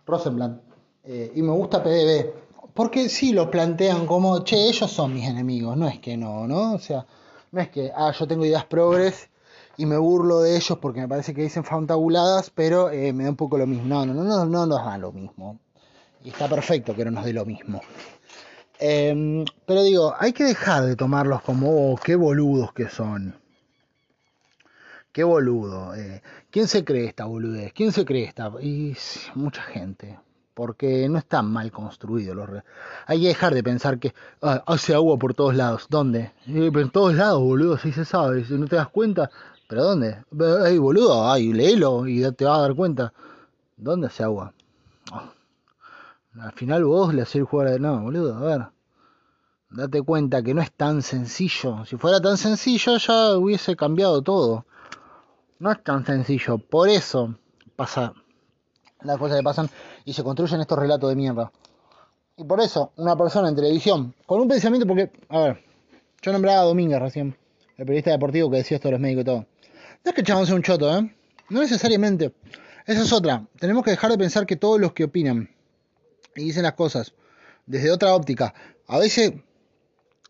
Rosenblatt. Eh, y me gusta PDB, porque sí lo plantean como, che, ellos son mis enemigos, no es que no, ¿no? O sea, no es que, ah, yo tengo ideas progres y me burlo de ellos porque me parece que dicen fantabuladas, pero eh, me da un poco lo mismo. No, no, no, no, no nos da lo mismo. Y está perfecto que no nos dé lo mismo. Em, pero digo, hay que dejar de tomarlos como, oh, qué boludos que son. Qué boludo. Eh. ¿Quién se cree esta boludez? ¿Quién se cree esta? Y mucha gente porque no están mal construidos los Hay que dejar de pensar que ah, hace agua por todos lados. ¿Dónde? Eh, en todos lados, boludo, si se sabe, si no te das cuenta. ¿Pero dónde? Ay, boludo, ay, léelo y te vas a dar cuenta. ¿Dónde hace agua? Ah. Al final vos le haces jugar de no, boludo, a ver. Date cuenta que no es tan sencillo. Si fuera tan sencillo ya hubiese cambiado todo. No es tan sencillo. Por eso pasa las cosas que pasan y se construyen estos relatos de mierda. Y por eso, una persona en televisión, con un pensamiento, porque, a ver, yo nombraba a Domínguez recién, el periodista deportivo que decía esto de los médicos y todo. No es que el chabón sea un choto, ¿eh? No necesariamente. Esa es otra. Tenemos que dejar de pensar que todos los que opinan y dicen las cosas desde otra óptica, a veces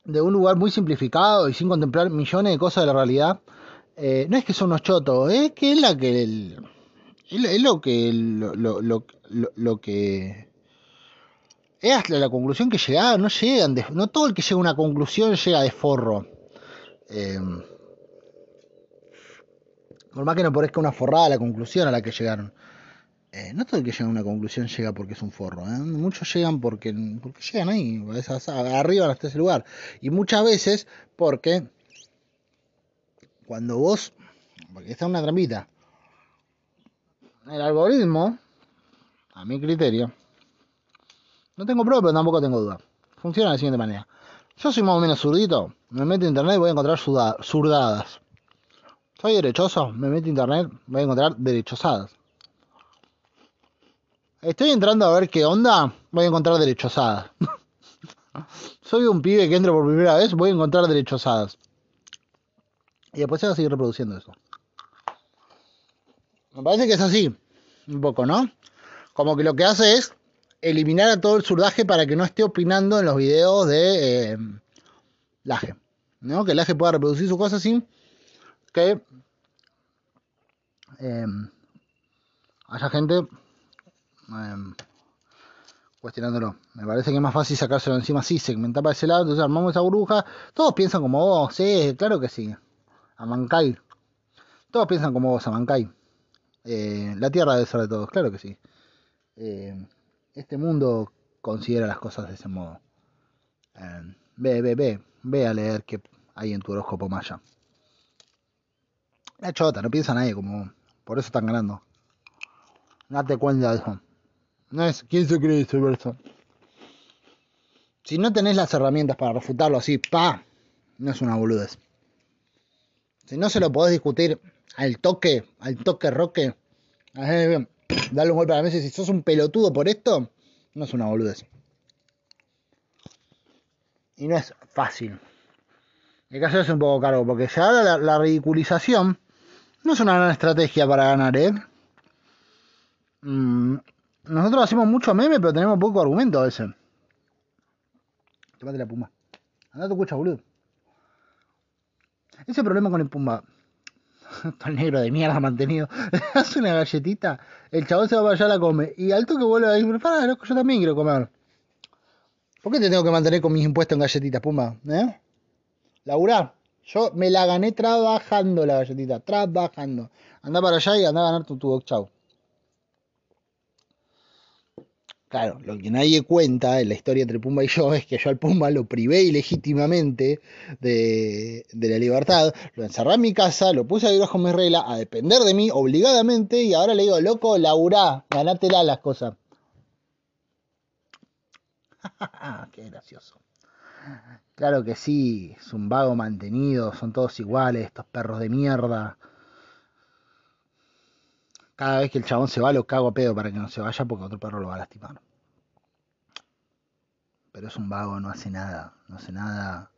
de un lugar muy simplificado y sin contemplar millones de cosas de la realidad, eh, no es que son unos chotos, es que es la que es lo que lo, lo, lo, que es hasta la conclusión que llegaron, no llegan, no todo el que llega a una conclusión llega de forro. Eh, por más que no parezca una forrada la conclusión a la que llegaron. Eh, no todo el que llega a una conclusión llega porque es un forro. ¿eh? Muchos llegan porque, porque llegan ahí, arriba hasta ese lugar. Y muchas veces porque cuando vos, porque está una trampita, el algoritmo, a mi criterio, no tengo prueba, pero tampoco tengo duda. Funciona de la siguiente manera. Yo soy más o menos zurdito, me meto en internet y voy a encontrar zurdadas. Soy derechoso, me meto en internet, voy a encontrar derechosadas. Estoy entrando a ver qué onda, voy a encontrar derechosadas. Soy un pibe que entro por primera vez, voy a encontrar derechosadas. Y después se va a seguir reproduciendo eso. Me parece que es así, un poco, ¿no? Como que lo que hace es eliminar a todo el surdaje para que no esté opinando en los videos de eh, Laje. ¿no? Que Laje pueda reproducir su cosa sin que eh, haya gente eh, cuestionándolo. Me parece que es más fácil sacárselo encima así, segmentar para ese lado, entonces armamos esa burbuja. Todos piensan como vos, sí, claro que sí. Amancay. Todos piensan como vos, Amancay. Eh, la Tierra debe ser de todos, claro que sí. Eh, este mundo considera las cosas de ese modo. Eh, ve, ve, ve, ve a leer qué hay en tu horóscopo maya. La chota, no piensa nadie como... Por eso están ganando. Date cuenta de eso. No es... ¿Quién se cree verso? Si no tenés las herramientas para refutarlo así, pa, no es una boludez. Si no se lo podés discutir al toque, al toque roque, darle un golpe a la mesa y si sos un pelotudo por esto, no es una boludez. Y no es fácil. Hay que hacerse un poco cargo, porque si ahora la, ridiculización no es una gran estrategia para ganar, ¿eh? Mm, nosotros hacemos mucho meme, pero tenemos poco argumento a veces. Tómate la puma. Anda tu cucha, boludo. Ese problema con el pumba el negro de mierda mantenido, hace una galletita, el chabón se va para allá la come, y al toque vuelve a decir, para, loco, yo también quiero comer. ¿Por qué te tengo que mantener con mis impuestos en galletitas, pumba? ¿Eh? Yo me la gané trabajando la galletita, trabajando. Anda para allá y anda a ganar tu tubo, chau. Claro, lo que nadie cuenta en la historia entre Pumba y yo es que yo al Pumba lo privé ilegítimamente de, de la libertad, lo encerré en mi casa, lo puse a vivir bajo mi regla, a depender de mí obligadamente y ahora le digo, loco, laburá, ganátela las cosas. Qué gracioso. Claro que sí, es un vago mantenido, son todos iguales, estos perros de mierda. Cada vez que el chabón se va lo cago a pedo para que no se vaya porque otro perro lo va a lastimar. Pero es un vago, no hace nada, no hace nada.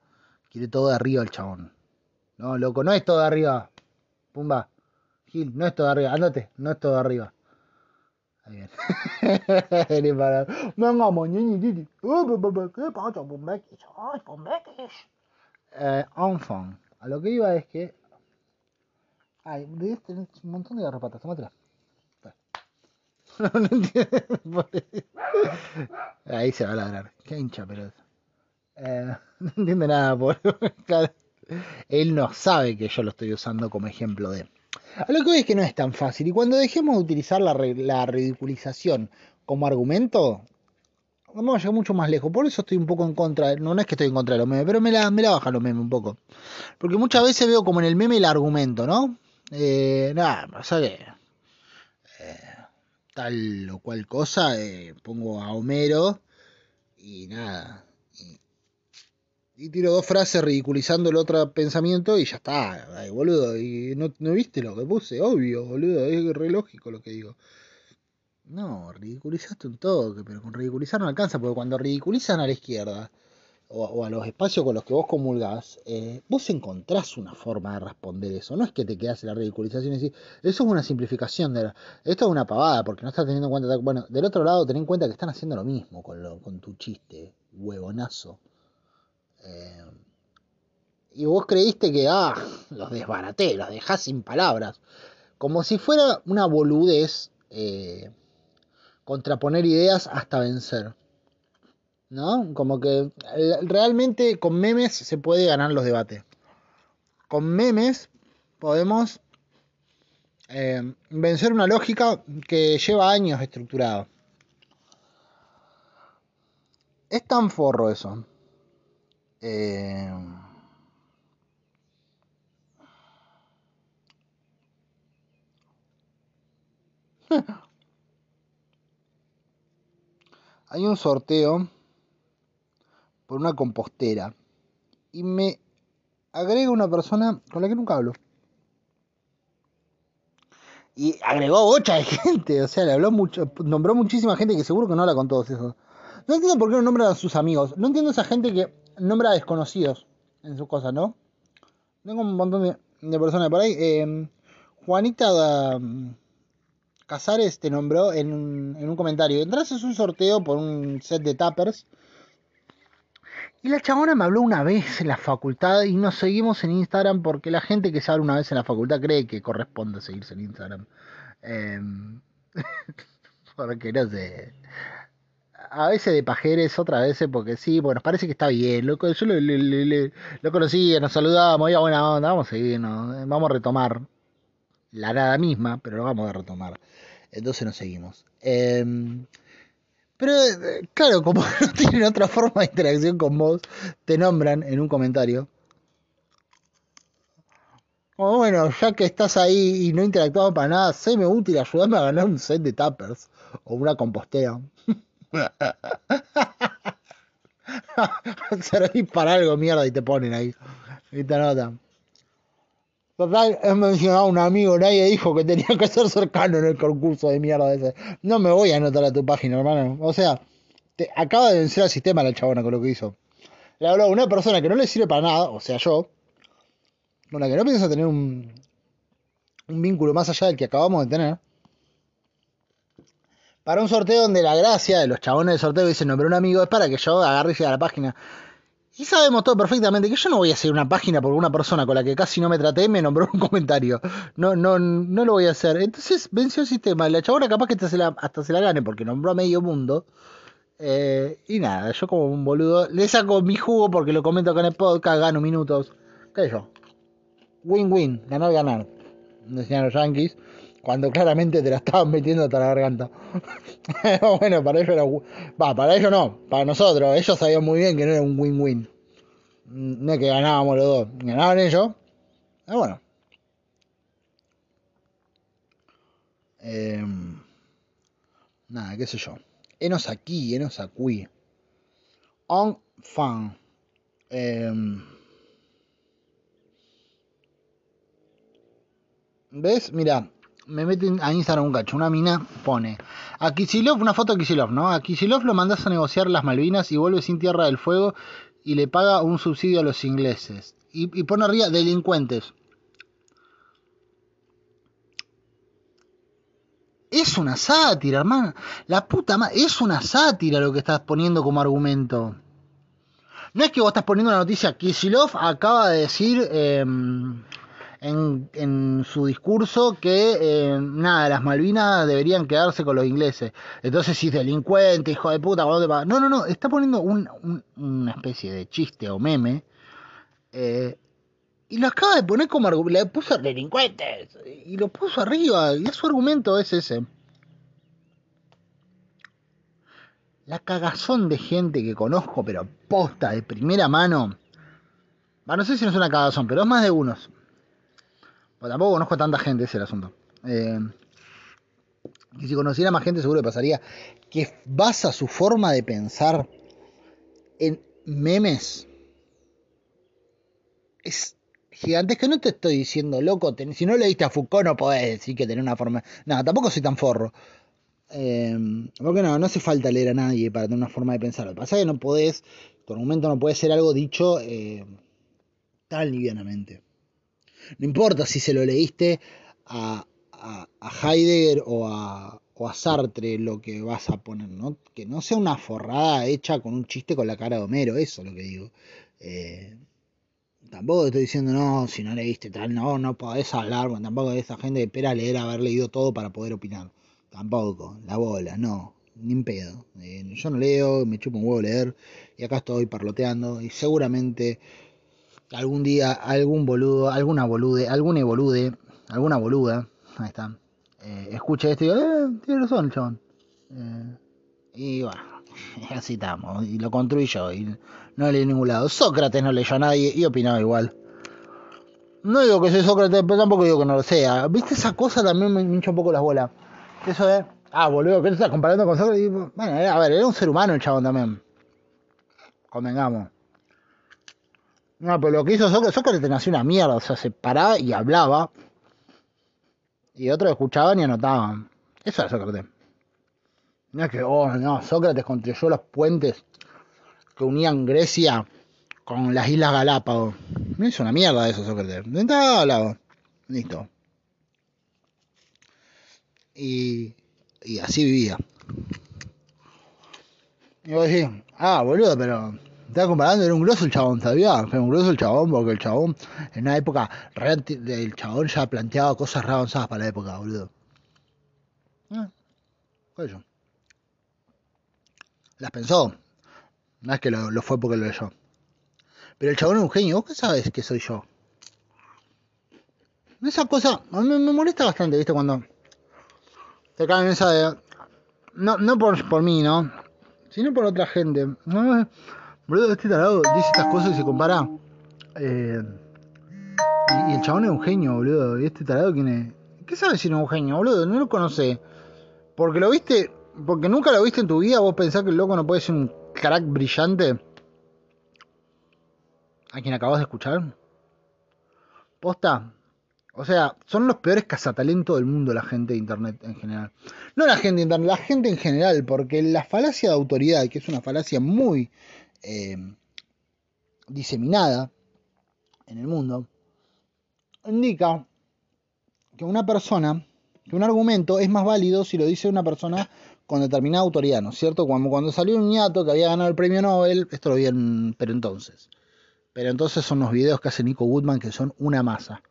Quiere todo de arriba el chabón. No, loco, no es todo de arriba. Pumba. Gil, no es todo de arriba. Ándate, no es todo de arriba. Ahí bien. Eh, enfant. A lo que iba es que. Ay, debes tener un montón de garrapatas. Tómatela. no entiendo. Ahí se va a ladrar. Qué hincha pero Eh, no entiende nada, por Él no sabe que yo lo estoy usando como ejemplo de. A lo que voy es que no es tan fácil. Y cuando dejemos de utilizar la, ridiculización como argumento, vamos a llegar mucho más lejos. Por eso estoy un poco en contra. No, no es que estoy en contra de los memes, pero me la, me bajan los memes un poco. Porque muchas veces veo como en el meme el argumento, ¿no? Eh, nada. Eh, tal o cual cosa, eh, pongo a Homero y nada. Y, tiro dos frases ridiculizando el otro pensamiento y ya está, boludo. Y no, no viste lo que puse, obvio, boludo, es re lógico lo que digo. No, ridiculizaste un toque, pero con ridiculizar no alcanza, porque cuando ridiculizan a la izquierda, o, a los espacios con los que vos comulgás, eh, vos encontrás una forma de responder eso. No es que te quedas en la ridiculización y decís, eso es una simplificación. De esto es una pavada, porque no estás teniendo en cuenta. Bueno, del otro lado, ten en cuenta que están haciendo lo mismo con, lo, con tu chiste, huevonazo. Eh, y vos creíste que, ah, los desbaraté, los dejás sin palabras. Como si fuera una boludez eh, contraponer ideas hasta vencer. ¿No? Como que realmente con memes se puede ganar los debates. Con memes podemos eh, vencer una lógica que lleva años estructurada. Es tan forro eso. Eh, hay un sorteo por una compostera y me agrega una persona con la que nunca hablo. Y agregó bocha de gente, o sea, le habló mucho, nombró muchísima gente que seguro que no habla con todos esos. No entiendo por qué no nombra a sus amigos. No entiendo esa gente que nombra a desconocidos en sus cosas, ¿no? Tengo un montón de, personas por ahí. Eh, Juanita um, Casares te nombró en un, en un comentario. Entras es un sorteo por un set de tappers y la chabona me habló una vez en la facultad y nos seguimos en Instagram porque la gente que se habla una vez en la facultad cree que corresponde seguirse en Instagram. Em, porque no sé. A veces de pajeres, otras veces porque sí, nos parece que está bien. Lo, yo lo, lo conocía, nos saludábamos, ya buena onda, vamos a seguirnos, vamos a retomar la nada misma, pero lo vamos a retomar. Entonces nos seguimos. Eh, pero eh, claro, como no tienen otra forma de interacción con vos, te nombran en un comentario. Como bueno, ya que estás ahí y no interactuamos para nada, séme útil, ayúdame a ganar un set de tappers o una compostera. Serví para algo, mierda, y te ponen ahí. Y te anotan. Total, he mencionado a un amigo, nadie dijo que tenía que ser cercano en el concurso de mierda ese. No me voy a anotar a tu página, hermano. O sea, te, acaba de vencer al sistema la chabona con lo que hizo. Le habló a una persona que no le sirve para nada, o sea, yo, con la que no piensa tener un, un vínculo más allá del que acabamos de tener. Para un sorteo donde la gracia de los chabones del sorteo dicen, no, pero un amigo es para que yo agarre y siga la página. Y sabemos todo perfectamente que yo no voy a hacer una página por una persona con la que casi no me traté me nombró un comentario. No, no, no lo voy a hacer. Entonces venció el sistema. La chabona capaz que hasta se la, hasta se la gane porque nombró a medio mundo. Eh, y nada, yo como un boludo le saco mi jugo porque lo comento acá en el podcast, gano minutos. ¿Qué yo? win-win, ganar-ganar, decían los yankees, cuando claramente te la estaban metiendo hasta la garganta. bueno, para ellos era. Va, para ellos no, para nosotros, ellos sabían muy bien que no era un win-win. No es que ganábamos los dos, ganaban ellos. Pero bueno. Eh, nada, qué sé yo. Enos aquí, enos aquí. On fan. Eh, ¿Ves? Mira, me meten a Instagram un cacho. Una mina pone a Kisilov, una foto de Kisilov, ¿no? A Kisilov lo mandas a negociar las Malvinas y vuelve sin Tierra del Fuego y le paga un subsidio a los ingleses. Y, y pone arriba delincuentes. Es una sátira, hermano. La puta madre. Es una sátira lo que estás poniendo como argumento. No es que vos estás poniendo una noticia. Kisilov acaba de decir eh, en, su discurso que eh, nada, las Malvinas deberían quedarse con los ingleses. Entonces, si es delincuente, hijo de puta, ¿cuándo te pagas? No, no, no. Está poniendo un, un, una especie de chiste o meme. Eh, y lo acaba de poner como argumento. Le puso delincuentes. Y lo puso arriba. Y su argumento es ese. La cagazón de gente que conozco, pero posta de primera mano. No sé si no es una cagazón, pero es más de unos. Bueno, tampoco conozco a tanta gente, ese es el asunto. Eh, y si conociera más gente, seguro que pasaría. Que basa su forma de pensar en memes. Es gigantesca. No te estoy diciendo, loco, si no leíste a Foucault no podés decir que tenés una forma... No, tampoco soy tan forro. Eh, porque no, no hace falta leer a nadie para tener una forma de pensar. Lo que pasa es que no podés, tu argumento no puede ser algo dicho eh, tan livianamente. No importa si se lo leíste a, a, a Heidegger o a, o a, Sartre lo que vas a poner, ¿no? Que no sea una forrada hecha con un chiste con la cara de Homero, eso es lo que digo. Eh, tampoco estoy diciendo, no, si no leíste tal, no, no podés hablar, bueno, tampoco esa gente que espera leer, haber leído todo para poder opinar. Tampoco, la bola, no, ni en pedo. Eh, yo no leo, me chupo un huevo leer, y acá estoy parloteando, y seguramente algún día algún boludo, alguna bolude, alguna bolude, alguna boluda, ahí está, eh, escucha esto y digo, eh, tiene razón chabón. Eh, y bueno, así estamos, y lo construí yo, y no leí ningún lado. Sócrates no leyó a nadie y opinaba igual. No digo que soy Sócrates, pero tampoco digo que no lo sea. ¿Viste esa cosa? También me hincha un poco las bolas. Eso de, ah, boludo, ¿qué te estás comparando con Sócrates? Bueno, a ver, era un ser humano el chabón también. Convengamos. No, pero lo que hizo Sócrates, Sócrates nació una mierda, o sea, se paraba y hablaba. Y otros escuchaban y anotaban. Eso era Sócrates. No es que, oh, no, Sócrates construyó los puentes que unían Grecia con las Islas Galápagos. No hizo una mierda eso, Sócrates. Intentaba hablaba. Listo. Y, y así vivía. Y vos decís, ah, boludo, pero estaba comparando, era un grosso el chabón, ¿sabía? Era un grosso el chabón, porque el chabón, en una época, el chabón ya planteaba cosas re para la época, boludo. Ah, eso. Las pensó. No es que lo, lo, fue porque lo leyó. Pero el chabón es un genio. ¿Vos qué sabes que soy yo? Esa cosa a me molesta bastante, ¿viste? Cuando te caen esa de... No, no por, por mí, ¿no? Sino por otra gente. No, boludo, este tarado dice estas cosas y se compara. Eh, y, el chabón es un genio, boludo. ¿Y este tarado quién es? ¿Qué sabes si no es un genio, boludo? No lo conoce. Porque lo viste, porque nunca lo viste en tu vida, vos pensás que el loco no puede ser un crack brillante. A quien acabas de escuchar. Posta. O sea, son los peores cazatalentos del mundo la gente de internet en general. No la gente de internet, la gente en general, porque la falacia de autoridad, que es una falacia muy eh, diseminada en el mundo, indica que una persona, que un argumento es más válido si lo dice una persona con determinada autoridad, ¿no es cierto? Cuando, salió un ñato que había ganado el premio Nobel, esto lo vi pero entonces. Pero entonces son los videos que hace Nico Woodman que son una masa.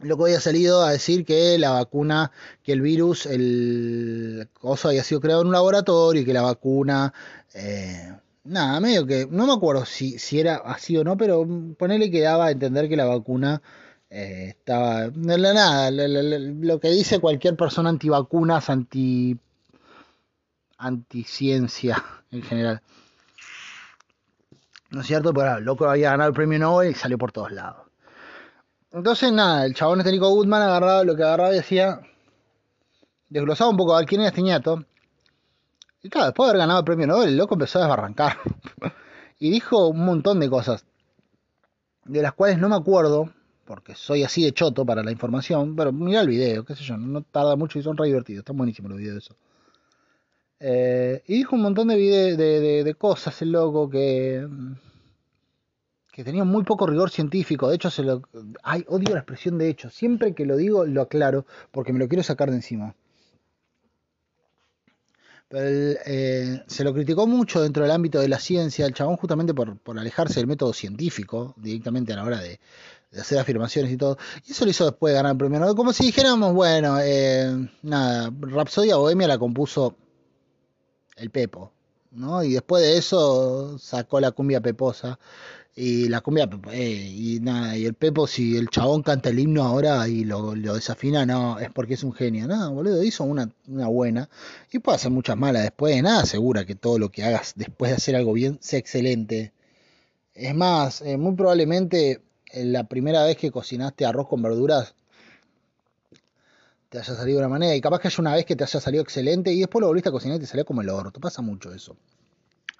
Lo que había salido a decir que la vacuna, que el virus, el coso había sido creado en un laboratorio y que la vacuna eh, nada, medio que, no me acuerdo si, si era así o no, pero ponele que daba a entender que la vacuna eh, estaba, no, nada, lo, que dice cualquier persona antivacunas, anti, anticiencia en general. ¿No es cierto? Pero loco había ganado el premio Nobel y salió por todos lados. Entonces, nada, el chabón este Nico Goodman agarraba lo que agarraba y decía, desglosaba un poco a quién era este. Y claro, después de haber ganado el premio Nobel, el loco empezó a desbarrancar. y dijo un montón de cosas, de las cuales no me acuerdo, porque soy así de choto para la información, pero mira el video, qué sé yo, no tarda mucho y son re divertidos, están buenísimos los videos de eso. Eh, y dijo un montón de, de, de, cosas el loco que que tenía muy poco rigor científico. De hecho, se lo, ay, odio la expresión de hecho. Siempre que lo digo, lo aclaro, porque me lo quiero sacar de encima. Pero eh, se lo criticó mucho dentro del ámbito de la ciencia, el chabón justamente por, alejarse del método científico, directamente a la hora de, hacer afirmaciones y todo. Y eso lo hizo después de ganar el premio Nobel. Como si dijéramos, bueno, eh, nada, Rapsodia Bohemia la compuso el Pepo, ¿no? Y después de eso sacó la cumbia peposa y la cumbia, eh, y nada, y el Pepo, si el chabón canta el himno ahora y lo, desafina, no, es porque es un genio. No, boludo, hizo una, una buena. Y puede hacer muchas malas después. Nada asegura que todo lo que hagas después de hacer algo bien sea excelente. Es más, eh, muy probablemente eh, la primera vez que cocinaste arroz con verduras te haya salido de una manera. Y capaz que haya una vez que te haya salido excelente y después lo volviste a cocinar y te salió como el orto. Pasa mucho eso.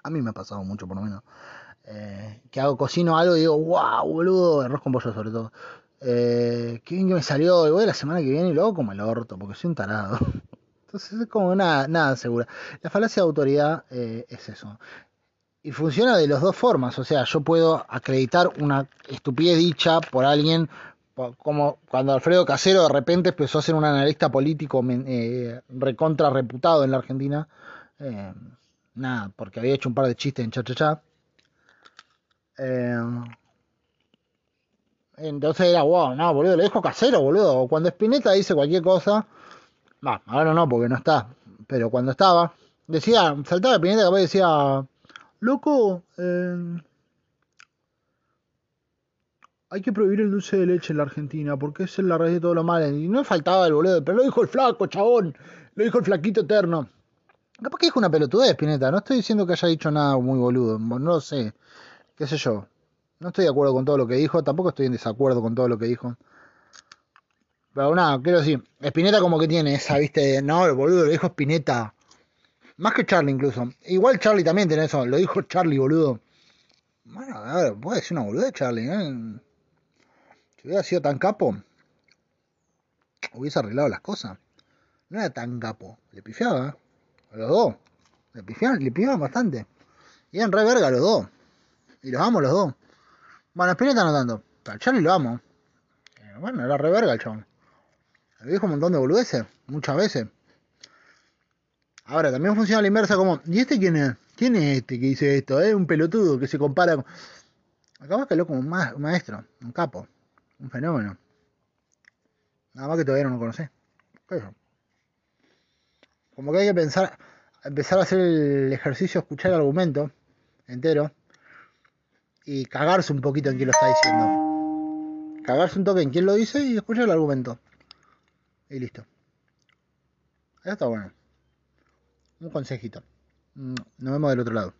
A mí me ha pasado mucho, por lo menos. Eh, que hago, cocino algo y digo, wow, boludo, arroz con pollo sobre todo. Eh, qué bien que me salió, y voy la semana que viene y luego como el orto, porque soy un tarado. Entonces es como nada, nada segura. La falacia de autoridad eh, es eso. Y funciona de las dos formas, o sea, yo puedo acreditar una estupidez dicha por alguien, como cuando Alfredo Casero de repente empezó a ser un analista político recontra reputado en la Argentina, nada, porque había hecho un par de chistes en cha cha cha eh, entonces era, wow, no, boludo, lo dejo casero, boludo. Cuando Spinetta dice cualquier cosa, va, ahora no, porque no está, pero cuando estaba, decía, saltaba Spinetta capaz decía, loco, eh, hay que prohibir el dulce de leche en la Argentina porque es la raíz de todo lo malo. Y no faltaba el boludo, pero lo dijo el flaco, chabón, lo dijo el flaquito eterno. Capaz que dijo una pelotudez, Spinetta, no estoy diciendo que haya dicho nada muy boludo, no lo sé qué sé yo, no estoy de acuerdo con todo lo que dijo, tampoco estoy en desacuerdo con todo lo que dijo. Pero nada, quiero decir, Spinetta como que tiene esa, viste, no, el boludo lo dijo Spinetta. Más que Charlie incluso. Igual Charlie también tiene eso, lo dijo Charlie, boludo. Bueno, a ver, puede ser una boluda Charlie, ¿eh? Si hubiera sido tan capo, hubiese arreglado las cosas. No era tan capo, le pifiaba, ¿eh? a los dos. Le pifiaban, le pifiaban bastante. Y eran re verga los dos. Y los amo los dos. Bueno, Spinetta no tanto. Al Charlie lo amo. Eh, bueno, era re verga el chabón. Le dijo un montón de boludeces, muchas veces. Ahora, también funciona la inversa como, ¿y este quién es? ¿Quién es este que dice esto? Es un pelotudo que se compara con... Acabas que lo como un, maestro, un capo, un fenómeno. Nada más que todavía no lo conocés. Como que hay que pensar, empezar a hacer el ejercicio, escuchar el argumento entero y cagarse un poquito en quién lo está diciendo. Cagarse un toque en quién lo dice y escuchar el argumento. Y listo. Eso está bueno. Un consejito. Mm, nos vemos del otro lado.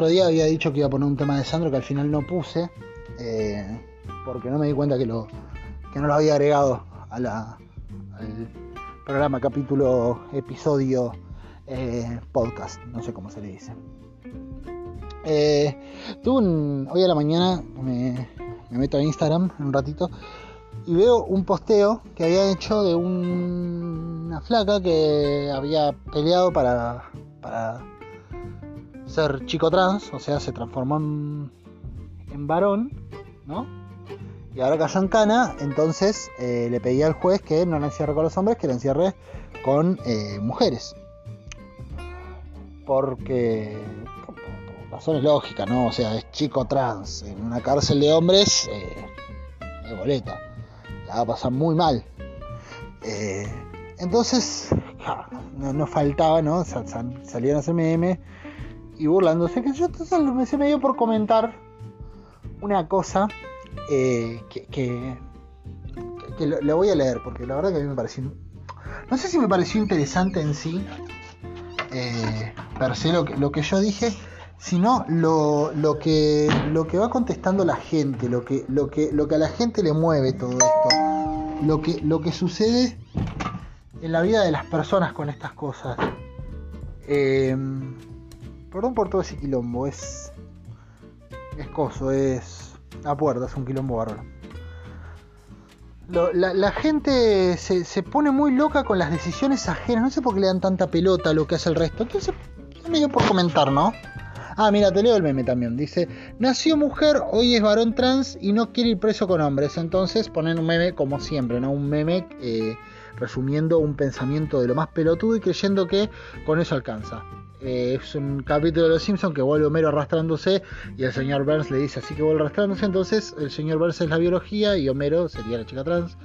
Otro día había dicho que iba a poner un tema de Sandro que al final no puse, eh, porque no me di cuenta que, no lo había agregado a la, al programa, capítulo, episodio, eh, podcast, no sé cómo se le dice. Eh, tuve hoy a la mañana me, meto a Instagram un ratito y veo un posteo que había hecho de una flaca que había peleado para, para ser chico trans, o sea, se transformó en, varón, ¿no? Y ahora cayó en cana, entonces eh, le pedí al juez que no la encierre con los hombres, que la encierre con eh, mujeres. Porque, razones lógicas, ¿no? O sea, es chico trans en una cárcel de hombres, eh, de boleta. La va a pasar muy mal. Eh, entonces, no, faltaba, ¿no? salían a hacer meme y burlándose. Que yo se me dio por comentar una cosa eh, que, que, lo, voy a leer, porque la verdad que a mí me pareció. No sé si me pareció interesante en sí, eh, per se lo que, lo que yo dije, sino lo, lo, que, lo que va contestando la gente, lo que, lo, que, lo que a la gente le mueve todo esto, lo que, lo que sucede en la vida de las personas con estas cosas. Eh, perdón por todo ese quilombo, es. Es coso, es. A puerta, es un quilombo bárbaro. la, gente se, pone muy loca con las decisiones ajenas. No sé por qué le dan tanta pelota a lo que hace el resto. Entonces, me dio por comentar, ¿no? Ah, mira, te leo el meme también. Dice, nació mujer, hoy es varón trans y no quiere ir preso con hombres. Entonces ponen un meme como siempre, ¿no? Un meme eh, resumiendo un pensamiento de lo más pelotudo y creyendo que con eso alcanza. Eh, es un capítulo de Los Simpsons que vuelve Homero arrastrándose y el señor Burns le dice así que vuelve arrastrándose. Entonces el señor Burns es la biología y Homero sería la chica trans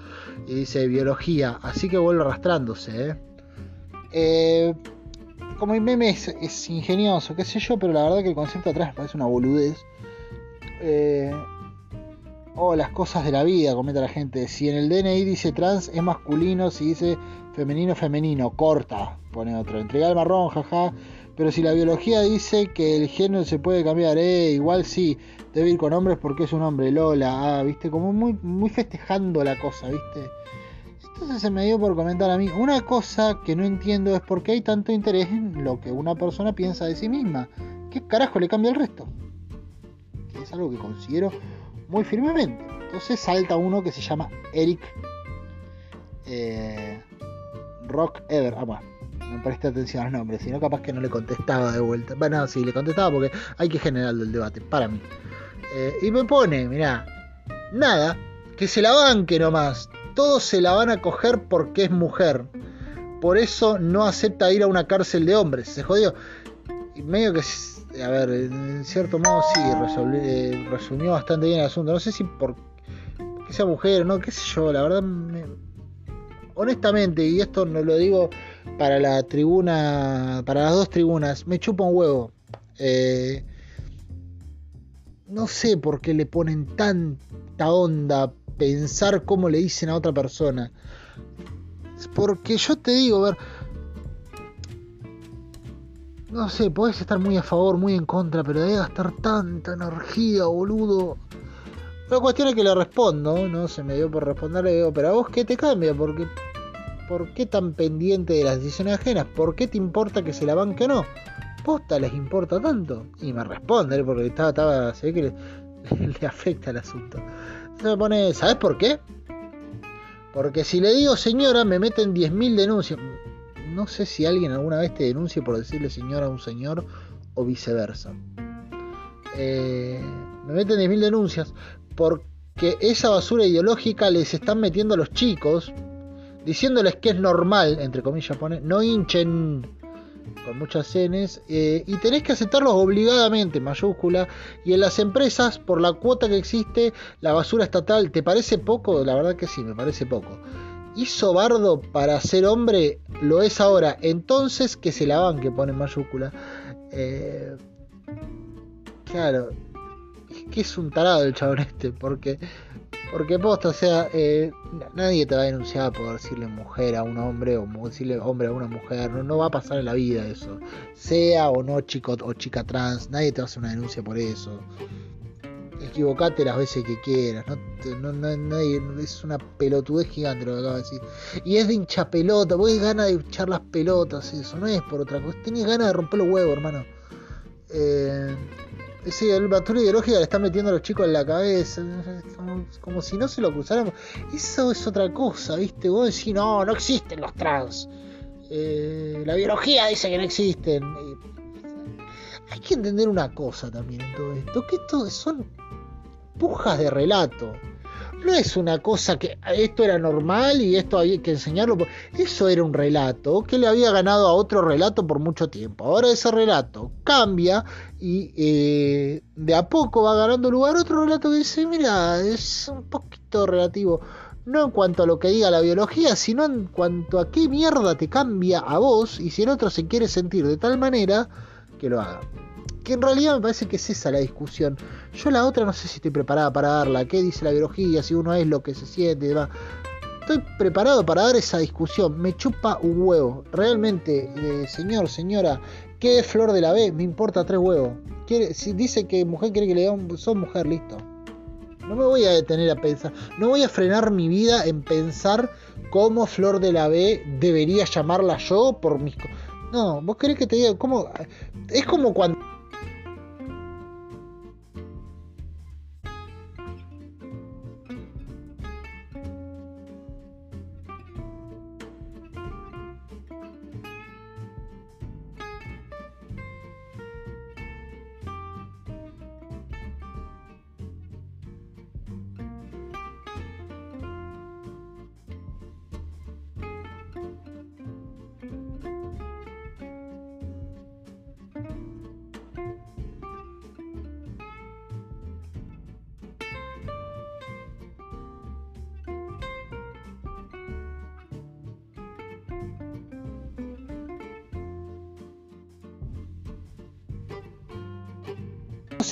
y dice biología, así que vuelve arrastrándose. ¿eh? Eh, como el meme es, ingenioso, qué sé yo, pero la verdad que el concepto atrás me parece una boludez. o oh, las cosas de la vida, comenta la gente. Si en el DNI dice trans es masculino, si dice femenino, femenino, corta, pone otro. Entrega el marrón, jaja. Pero si la biología dice que el género se puede cambiar, eh, igual sí, debe ir con hombres porque es un hombre, Lola, ah, viste, como muy, muy festejando la cosa, viste. Entonces se me dio por comentar a mí, una cosa que no entiendo es por qué hay tanto interés en lo que una persona piensa de sí misma. ¿Qué carajo le cambia el resto? Que es algo que considero muy firmemente. Entonces salta uno que se llama Eric eh, Rock Ever. Ah, bueno no presté atención a los nombres, sino capaz que no le contestaba de vuelta. Bueno, sí, le contestaba porque hay que generar el debate, para mí. Eh, y me pone, mirá, nada, que se la banque nomás. Todos se la van a coger porque es mujer. Por eso no acepta ir a una cárcel de hombres. Se jodió. Y medio que, a ver, en cierto modo sí, eh, resumió bastante bien el asunto. No sé si por que sea mujer o no, qué sé yo, la verdad, honestamente, y esto no lo digo para la tribuna, para las dos tribunas, me chupa un huevo. Eh, no sé por qué le ponen tanta onda pensar cómo le dicen a otra persona. Porque yo te digo, a ver, no sé, podés estar muy a favor, muy en contra, pero debe gastar tanta energía, boludo. La cuestión es que le respondo, ¿no? Se me dio por responderle, digo, pero a vos qué te cambia, porque ¿Por qué tan pendiente de las decisiones ajenas? ¿Por qué te importa que se la banque o no? ¿Posta les importa tanto? Y me responde, porque estaba, estaba se que le, afecta el asunto. Se me pone, ¿sabes por qué? Porque si le digo señora, me meten 10.000 denuncias. No sé si alguien alguna vez te denuncie por decirle señora a un señor o viceversa. Eh, me meten 10.000 denuncias porque esa basura ideológica les están metiendo a los chicos diciéndoles que es normal, entre comillas pone, no hinchen con muchas cenes, eh, y tenés que aceptarlos obligadamente, mayúscula, y en las empresas, por la cuota que existe, la basura estatal, ¿te parece poco? La verdad que sí, me parece poco. Hizo bardo para ser hombre, lo es ahora, entonces que se la que pone mayúscula. Eh, claro, es que es un tarado el chabón este, porque porque posta, o sea, eh, nadie te va a denunciar por decirle mujer a un hombre o decirle hombre a una mujer. No, va a pasar en la vida eso. Sea o no chico o chica trans, nadie te va a hacer una denuncia por eso. Equivocate las veces que quieras. No, es una pelotudez gigante lo que acabo de decir. Y es de hincha pelota, vos ganas de echar las pelotas, eso. No es por otra cosa. Tenés ganas de romper los huevos, hermano. Eh, Sí, el basura ideológica le está metiendo a los chicos en la cabeza. Como, si no se lo cruzáramos. Eso es otra cosa, ¿viste? Vos decís, no, no existen los trans. Eh, la biología dice que no existen. hay que entender una cosa también en todo esto: que esto son pujas de relato. No es una cosa que esto era normal y esto había que enseñarlo. Eso era un relato que le había ganado a otro relato por mucho tiempo. Ahora ese relato cambia y eh, de a poco va ganando lugar otro relato que dice, mira, es un poquito relativo. No en cuanto a lo que diga la biología, sino en cuanto a qué mierda te cambia a vos y si el otro se quiere sentir de tal manera que lo haga que en realidad me parece que es esa la discusión. Yo la otra no sé si estoy preparada para darla, qué dice la biología, si uno es lo que se siente y demás. Estoy preparado para dar esa discusión, me chupa un huevo. Realmente, eh, señor, señora, ¿qué es flor de la B? Me importa tres huevos. Quiere, si dice que mujer quiere que le diga un son mujer, listo. No me voy a detener a pensar, no voy a frenar mi vida en pensar cómo Flor de la B debería llamarla yo por mis... No, vos querés que te diga cómo... Es como cuando...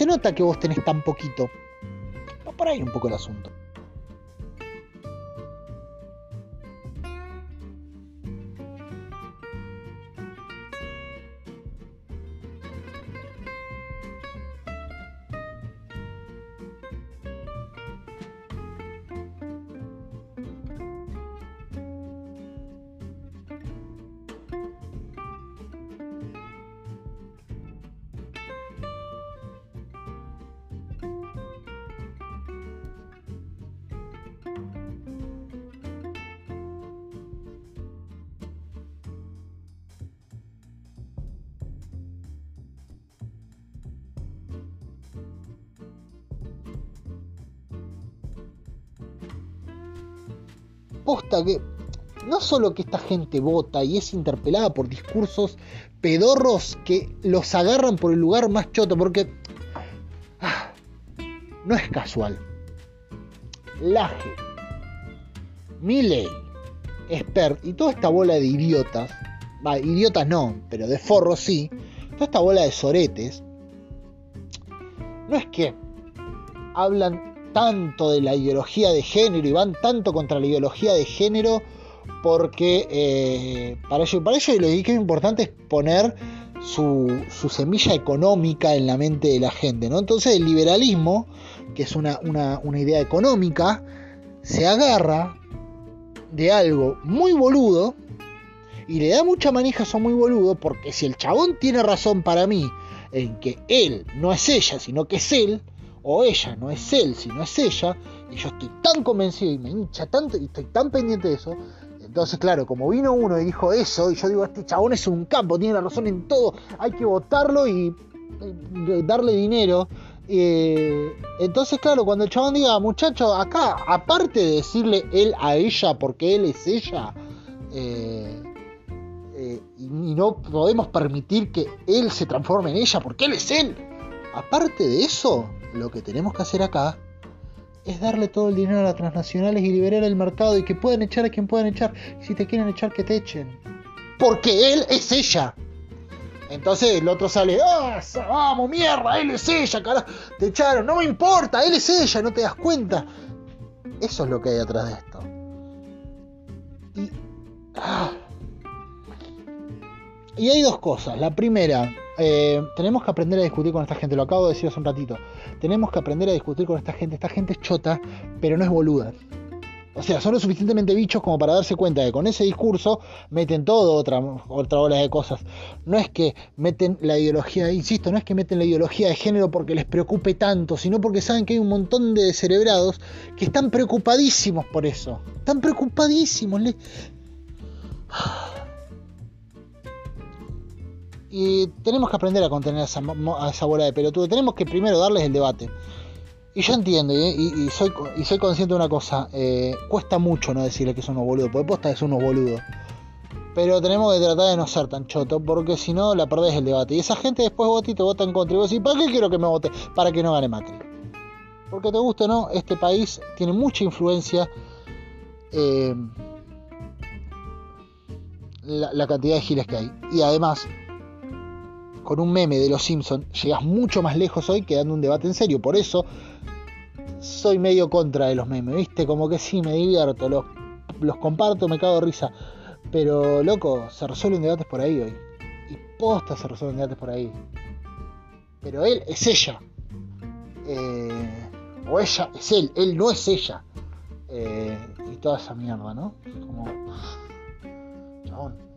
se nota que vos tenés tan poquito. Va por ahí un poco el asunto. Posta que no solo que esta gente vota y es interpelada por discursos pedorros que los agarran por el lugar más choto, porque ah, no es casual. Laje, Milley, Expert y toda esta bola de idiotas, va, idiotas no, pero de forros sí, toda esta bola de soretes, no es que hablan tanto de la ideología de género y van tanto contra la ideología de género porque eh, para, ello, para ello lo que es importante es poner su, semilla económica en la mente de la gente. ¿no? Entonces el liberalismo, que es una, una idea económica, se agarra de algo muy boludo y le da mucha manija eso muy boludo porque si el chabón tiene razón para mí en que él no es ella, sino que es él, o ella, no es él, sino es ella, y yo estoy tan convencido y me hincha tanto y estoy tan pendiente de eso. Entonces, claro, como vino uno y dijo eso, y yo digo, este chabón es un campo, tiene la razón en todo, hay que votarlo y, darle dinero. Eh, entonces, claro, cuando el chabón diga, muchacho, acá, aparte de decirle él a ella porque él es ella, eh, eh, y no podemos permitir que él se transforme en ella porque él es él. Aparte de eso, lo que tenemos que hacer acá es darle todo el dinero a las transnacionales y liberar el mercado y que puedan echar a quien puedan echar. si te quieren echar, que te echen. Porque él es ella. Entonces el otro sale, ¡ah! ¡Vamos, mierda! Él es ella, carajo. Te echaron, no me importa, él es ella, no te das cuenta. Eso es lo que hay atrás de esto. Y. Ah. Y hay dos cosas. La primera, eh, tenemos que aprender a discutir con esta gente, lo acabo de decir hace un ratito. Tenemos que aprender a discutir con esta gente. Esta gente es chota, pero no es boluda. O sea, son lo suficientemente bichos como para darse cuenta de que con ese discurso meten todo otra, otra ola de cosas. No es que meten la ideología, insisto, no es que meten la ideología de género porque les preocupe tanto, sino porque saben que hay un montón de cerebrados que están preocupadísimos por eso. Están preocupadísimos. Y tenemos que aprender a contener a esa, bola de pelotudo. Tenemos que primero darles el debate. Y yo entiendo, ¿eh? y, soy, y soy consciente de una cosa, eh, cuesta mucho no decirle que son unos boludos, porque posta es unos boludos. Pero tenemos que tratar de no ser tan choto, porque si no la perdés el debate. Y esa gente después vota y te vota en contra. Y vos decís, ¿para qué quiero que me vote? Para que no gane Macri. Porque te guste o no, este país tiene mucha influencia. Eh, la, cantidad de giles que hay. Y además, con un meme de los Simpsons, llegas mucho más lejos hoy que dando un debate en serio. Por eso soy medio contra de los memes, ¿viste? Como que sí, me divierto, los, los comparto, me cago de risa. Pero, loco, se resuelven debates por ahí hoy. Y posta se resuelven debates por ahí. Pero él es ella. Eh, o ella es él, él no es ella. Eh, y toda esa mierda, ¿no? Como. Chabón.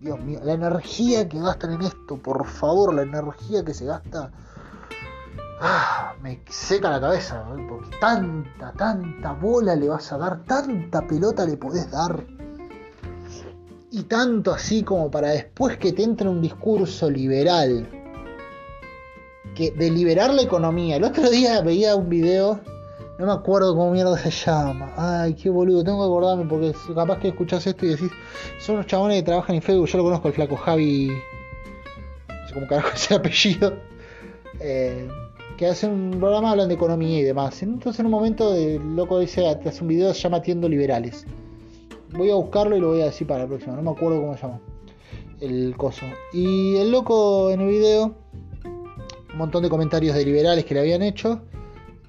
Dios mío, la energía que gastan en esto, por favor, la energía que se gasta. Ah, me seca la cabeza, porque tanta, tanta bola le vas a dar, tanta pelota le podés dar. Y tanto así como para después que te entre un discurso liberal de liberar la economía. El otro día veía un video, no me acuerdo cómo mierda se llama. Ay, qué boludo, tengo que acordarme porque capaz que escuchás esto y decís, son unos chabones que trabajan en Facebook, yo lo conozco, el flaco Javi, no sé cómo carajo ese apellido, eh, que hacen un programa, hablan de economía y demás. Entonces en un momento el loco dice, hace un video, se llama Atiendo Liberales. Voy a buscarlo y lo voy a decir para la próxima, no me acuerdo cómo se llama el coso. Y el loco en el video un montón de comentarios de liberales que le habían hecho.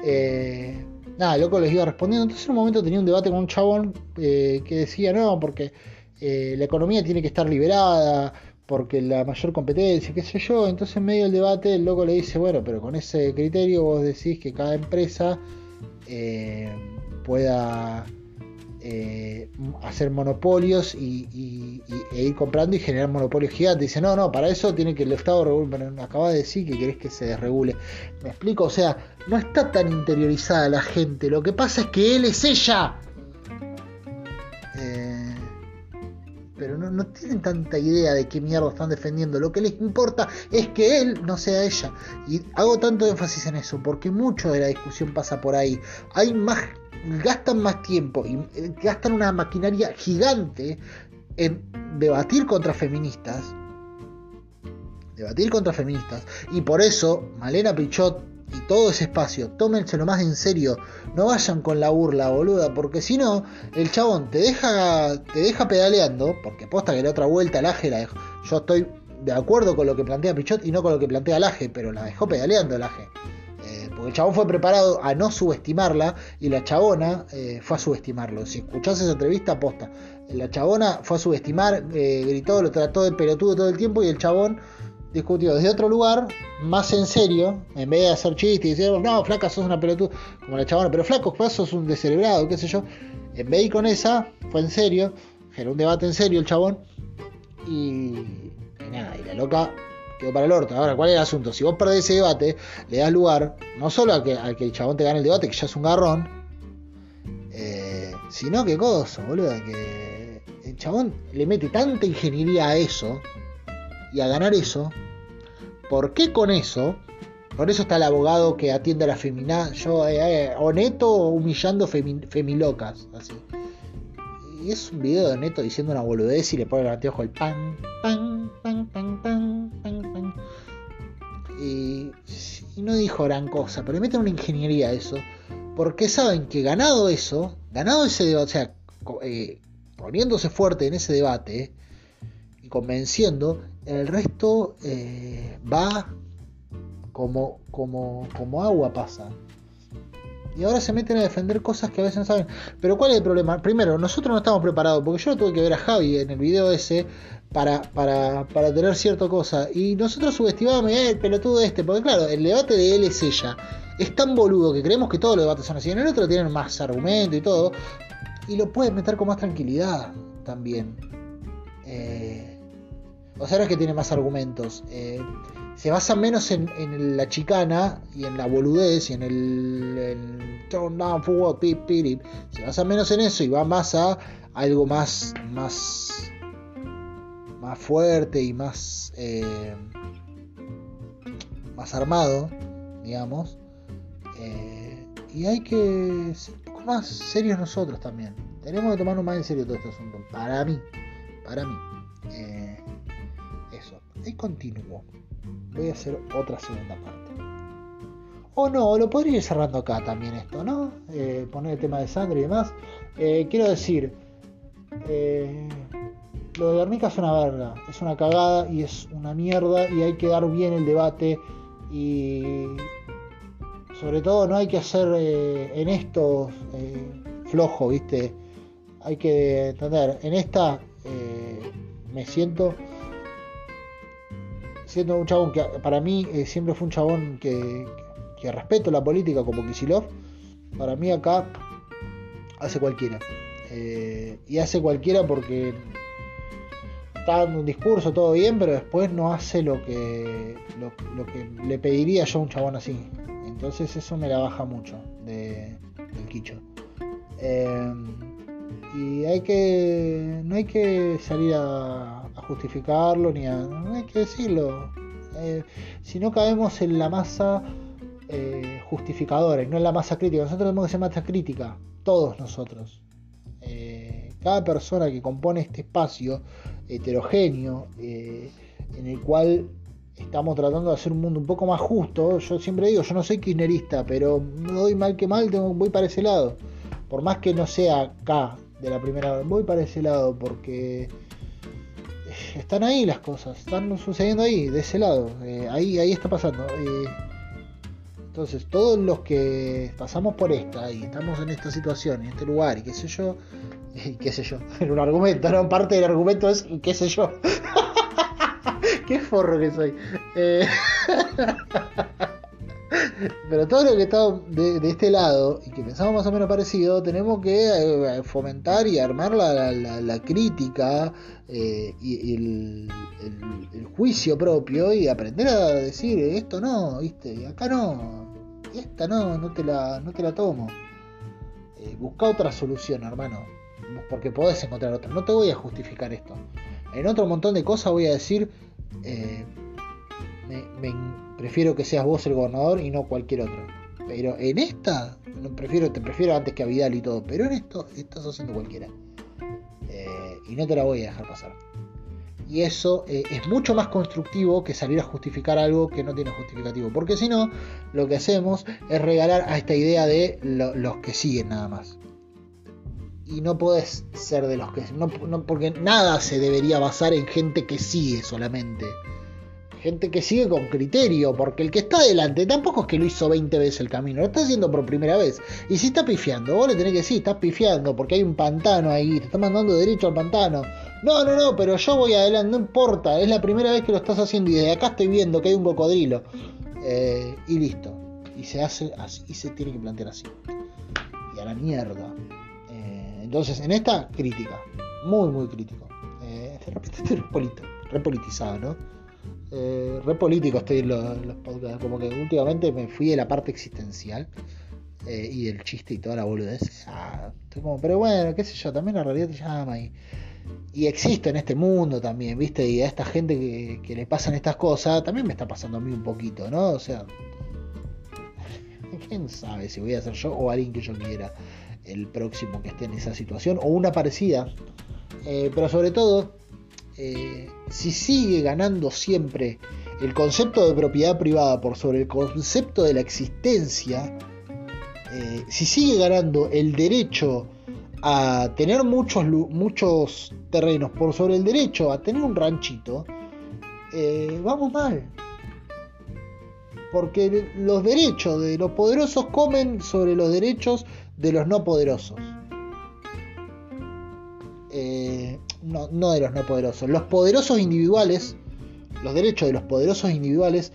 Eh, nada, loco les iba respondiendo. Entonces en un momento tenía un debate con un chabón eh, que decía, no, porque eh, la economía tiene que estar liberada, porque la mayor competencia, qué sé yo. Entonces en medio del debate el loco le dice, bueno, pero con ese criterio vos decís que cada empresa pueda eh, hacer monopolios y, e ir comprando y generar monopolios gigantes. Dice, no, no, para eso tiene que el Estado regular. acaba de decir que querés que se desregule. Me explico, o sea, no está tan interiorizada la gente. Lo que pasa es que él es ella. No, tienen tanta idea de qué mierda están defendiendo. Lo que les importa es que él no sea ella. Y hago tanto énfasis en eso porque mucho de la discusión pasa por ahí. Hay más gastan más tiempo y eh, gastan una maquinaria gigante en debatir contra feministas. Debatir contra feministas. Y por eso, Malena Pichot todo ese espacio, tómenselo más en serio. No vayan con la burla, boluda, porque si no, el chabón te deja, te deja pedaleando, porque posta que la otra vuelta la la dejó. Yo estoy de acuerdo con lo que plantea Pichot y no con lo que plantea Laje, pero la dejó pedaleando Laje el chabón fue preparado a no subestimarla y la chabona eh, fue a subestimarlo. Si escuchás esa entrevista, aposta. La chabona fue a subestimar, eh, gritó, lo trató de pelotudo todo el tiempo y el chabón discutió desde otro lugar, más en serio, en vez de hacer chistes y decir, no, flaca, sos una pelotuda, como la chabona, pero flaco, sos un descerebrado, qué sé yo. En vez de ir con esa, fue en serio, generó un debate en serio el chabón y, y nada, y la loca para el orto. Ahora, ¿cuál es el asunto? Si vos perdés ese debate, le das lugar, no solo a que, que el chabón te gane el debate, que ya es un garrón, eh, sino que cosa, boludo, que el chabón le mete tanta ingeniería a eso y a ganar eso. ¿Por qué con eso? Por eso está el abogado que atiende a la femina, yo, eh, eh, o neto humillando femilocas, así. Y es un video de Neto diciendo una boludez y le pone el anteojo el pan, pan, pan, pan, pan, pan, pan. Y, no dijo gran cosa, pero le meten una ingeniería a eso. Porque saben que ganado eso, ganado ese debate, o sea, eh, poniéndose fuerte en ese debate y convenciendo, el resto eh, va como, como, como agua pasa. Y ahora se meten a defender cosas que a veces no saben. Pero ¿cuál es el problema? Primero, nosotros no estamos preparados, porque yo tuve que ver a Javi en el video ese para, para, para tener cierta cosa. Y nosotros subestimábamos eh, el pelotudo este, porque claro, el debate de él es ella. Es tan boludo que creemos que todos los debates son así. En el otro tienen más argumento y todo. Y lo puedes meter con más tranquilidad también. Eh, o sea, no es que tiene más argumentos. Eh, se basa menos en, la chicana y en la boludez y en el, turn down forward, pip, pip, se basa menos en eso y va más a algo más más más fuerte y más eh, más armado digamos eh, y hay que ser un poco más serios nosotros también. Tenemos que tomarnos más en serio todo este asunto. Para mí, para mí. Ahí continúo. Voy a hacer otra segunda parte. O no, lo podría ir cerrando acá también esto, ¿no? Eh, poner el tema de sangre y demás. Eh, quiero decir, lo de Guernica es una verga, es una cagada y es una mierda y hay que dar bien el debate y sobre todo no hay que hacer en esto flojo, ¿viste? hay que entender, en esta eh, me siento siendo un chabón que para mí eh, siempre fue un chabón que, que, respeto la política como Kisilov, para mí acá hace cualquiera. Eh, y hace cualquiera porque está dando un discurso, todo bien, pero después no hace lo que, lo, que le pediría yo a un chabón así. Entonces eso me la baja mucho de, del quicho y hay que no hay que salir a, justificarlo ni a no hay que decirlo. Eh, si no caemos en la masa eh, justificadora y no en la masa crítica. Nosotros tenemos que ser masa crítica todos nosotros. Eh, cada persona que compone este espacio heterogéneo en el cual estamos tratando de hacer un mundo un poco más justo yo siempre digo yo no soy kirchnerista pero no doy mal que mal tengo, voy para ese lado. Por más que no sea acá de la primera voy para ese lado porque están ahí las cosas están sucediendo ahí de ese lado eh, ahí ahí está pasando eh, entonces todos los que pasamos por esta y estamos en esta situación en este lugar y qué sé yo y qué sé yo en un argumento no parte del argumento es qué sé yo. Qué forro que soy eh, Pero todo lo que está de, este lado y que pensamos más o menos parecido, tenemos que eh, fomentar y armar la, crítica eh, y, el, juicio propio y aprender a decir esto no, viste, acá no, esta no, no te la, no te la tomo. Eh, busca otra solución, hermano, porque podés encontrar otra. No te voy a justificar esto. En otro montón de cosas voy a decir, me prefiero que seas vos el gobernador y no cualquier otro. Pero en esta, te prefiero antes que a Vidal y todo, pero en esto estás haciendo cualquiera. Eh, y no te la voy a dejar pasar. Y eso eh, es mucho más constructivo que salir a justificar algo que no tiene justificativo. Porque si no, lo que hacemos es regalar a esta idea de los que siguen nada más. Y no puedes ser de los que... No, porque nada se debería basar en gente que sigue solamente gente que sigue con criterio, porque el que está adelante tampoco es que lo hizo 20 veces el camino, lo está haciendo por primera vez. Y si está pifiando, vos le tenés que decir, estás pifiando porque hay un pantano ahí, te está mandando derecho al pantano. No, no, no, pero yo voy adelante, no importa, es la primera vez que lo estás haciendo y desde acá estoy viendo que hay un cocodrilo. Eh, y listo. Y se hace así, y se tiene que plantear así. Y a la mierda. Eh, entonces, en esta, crítica. Muy, muy crítico. Eh, de repente repolitizado, ¿no? Eh, re político estoy en los, podcasts, como que últimamente me fui de la parte existencial eh, y del chiste y toda la boludez. Ah, pero bueno, qué sé yo, también la realidad te llama y, y existe en este mundo también, ¿viste? Y a esta gente que, que le pasan estas cosas, también me está pasando a mí un poquito, ¿no? O sea, quién sabe si voy a ser yo o alguien que yo quiera el próximo que esté en esa situación o una parecida. Eh, pero sobre todo, eh, si sigue ganando siempre el concepto de propiedad privada por sobre el concepto de la existencia, eh, si sigue ganando el derecho a tener muchos, muchos terrenos por sobre el derecho a tener un ranchito, eh, vamos mal. Porque los derechos de los poderosos comen sobre los derechos de los no poderosos. No, no de los no poderosos. Los poderosos individuales, los derechos de los poderosos individuales,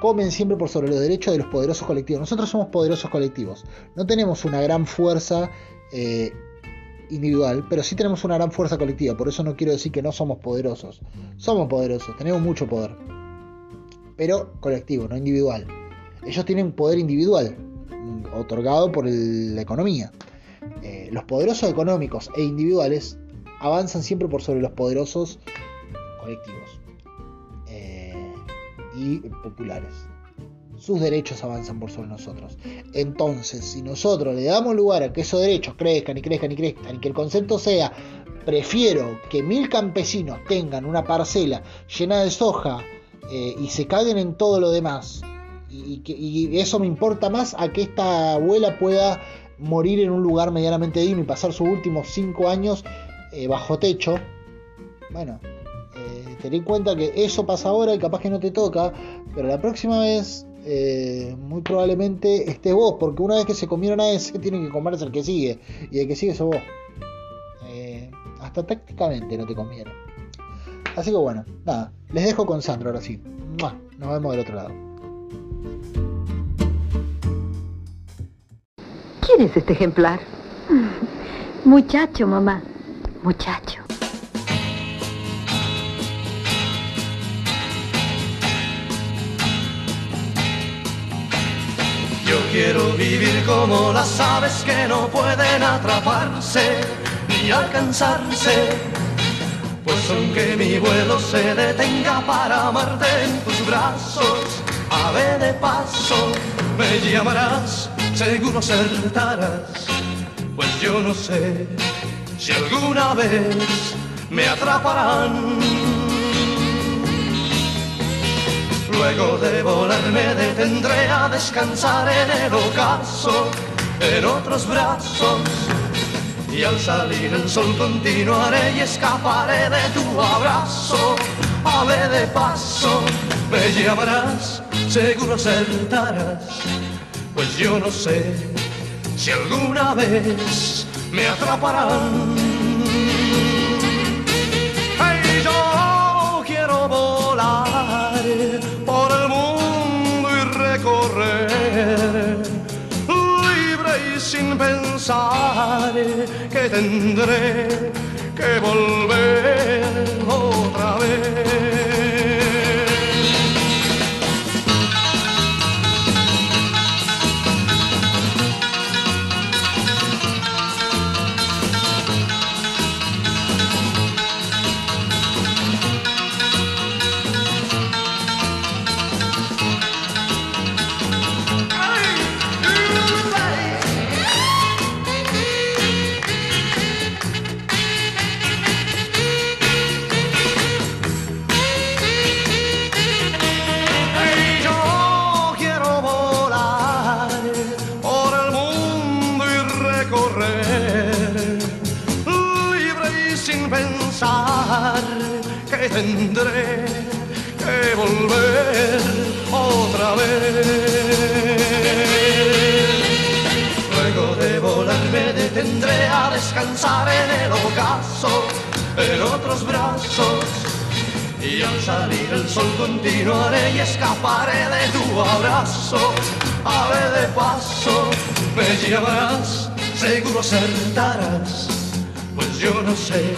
comen siempre por sobre los derechos de los poderosos colectivos. Nosotros somos poderosos colectivos. No tenemos una gran fuerza eh, individual, pero sí tenemos una gran fuerza colectiva. Por eso no quiero decir que no somos poderosos. Somos poderosos, tenemos mucho poder. Pero colectivo, no individual. Ellos tienen poder individual, mm, otorgado por la economía. Eh, los poderosos económicos e individuales avanzan siempre por sobre los poderosos colectivos eh, y populares. sus derechos avanzan por sobre nosotros. Entonces, si nosotros le damos lugar a que esos derechos crezcan y crezcan y crezcan y que el concepto sea prefiero que mil campesinos tengan una parcela llena de soja eh, y se caguen en todo lo demás y, y, eso me importa más a que esta abuela pueda morir en un lugar medianamente digno y pasar sus últimos cinco años eh, bajo techo. Bueno, eh, ten en cuenta que eso pasa ahora y capaz que no te toca, pero la próxima vez eh, muy probablemente estés vos, porque una vez que se comieron a ese, tienen que comerse el que sigue, y el que sigue sos vos. hasta tácticamente no te conviene. Así que bueno, nada, les dejo con Sandro ahora sí. Nos vemos del otro lado. ¿Quién es este ejemplar? Muchacho, mamá. Muchacho. Yo quiero vivir como las aves que no pueden atraparse ni alcanzarse. Pues aunque mi vuelo se detenga para amarte en tus brazos, ave de paso, me llamarás, seguro acertarás. Pues yo no sé si alguna vez me atraparán. Luego de volar me detendré a descansar en el ocaso, en otros brazos. Y al salir el sol continuaré y escaparé de tu abrazo. Ave de paso, me llamarás, seguro acertarás. Pues yo no sé si alguna vez me atraparán. Hey, yo quiero volar por el mundo y recorrer libre y sin pensar que tendré que volver otra vez. Descansar en el ocaso, en otros brazos. Y al salir el sol continuaré y escaparé de tu abrazo. Ave de paso, me llevarás, seguro acertarás, pues yo no sé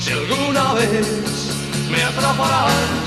si alguna vez me atraparán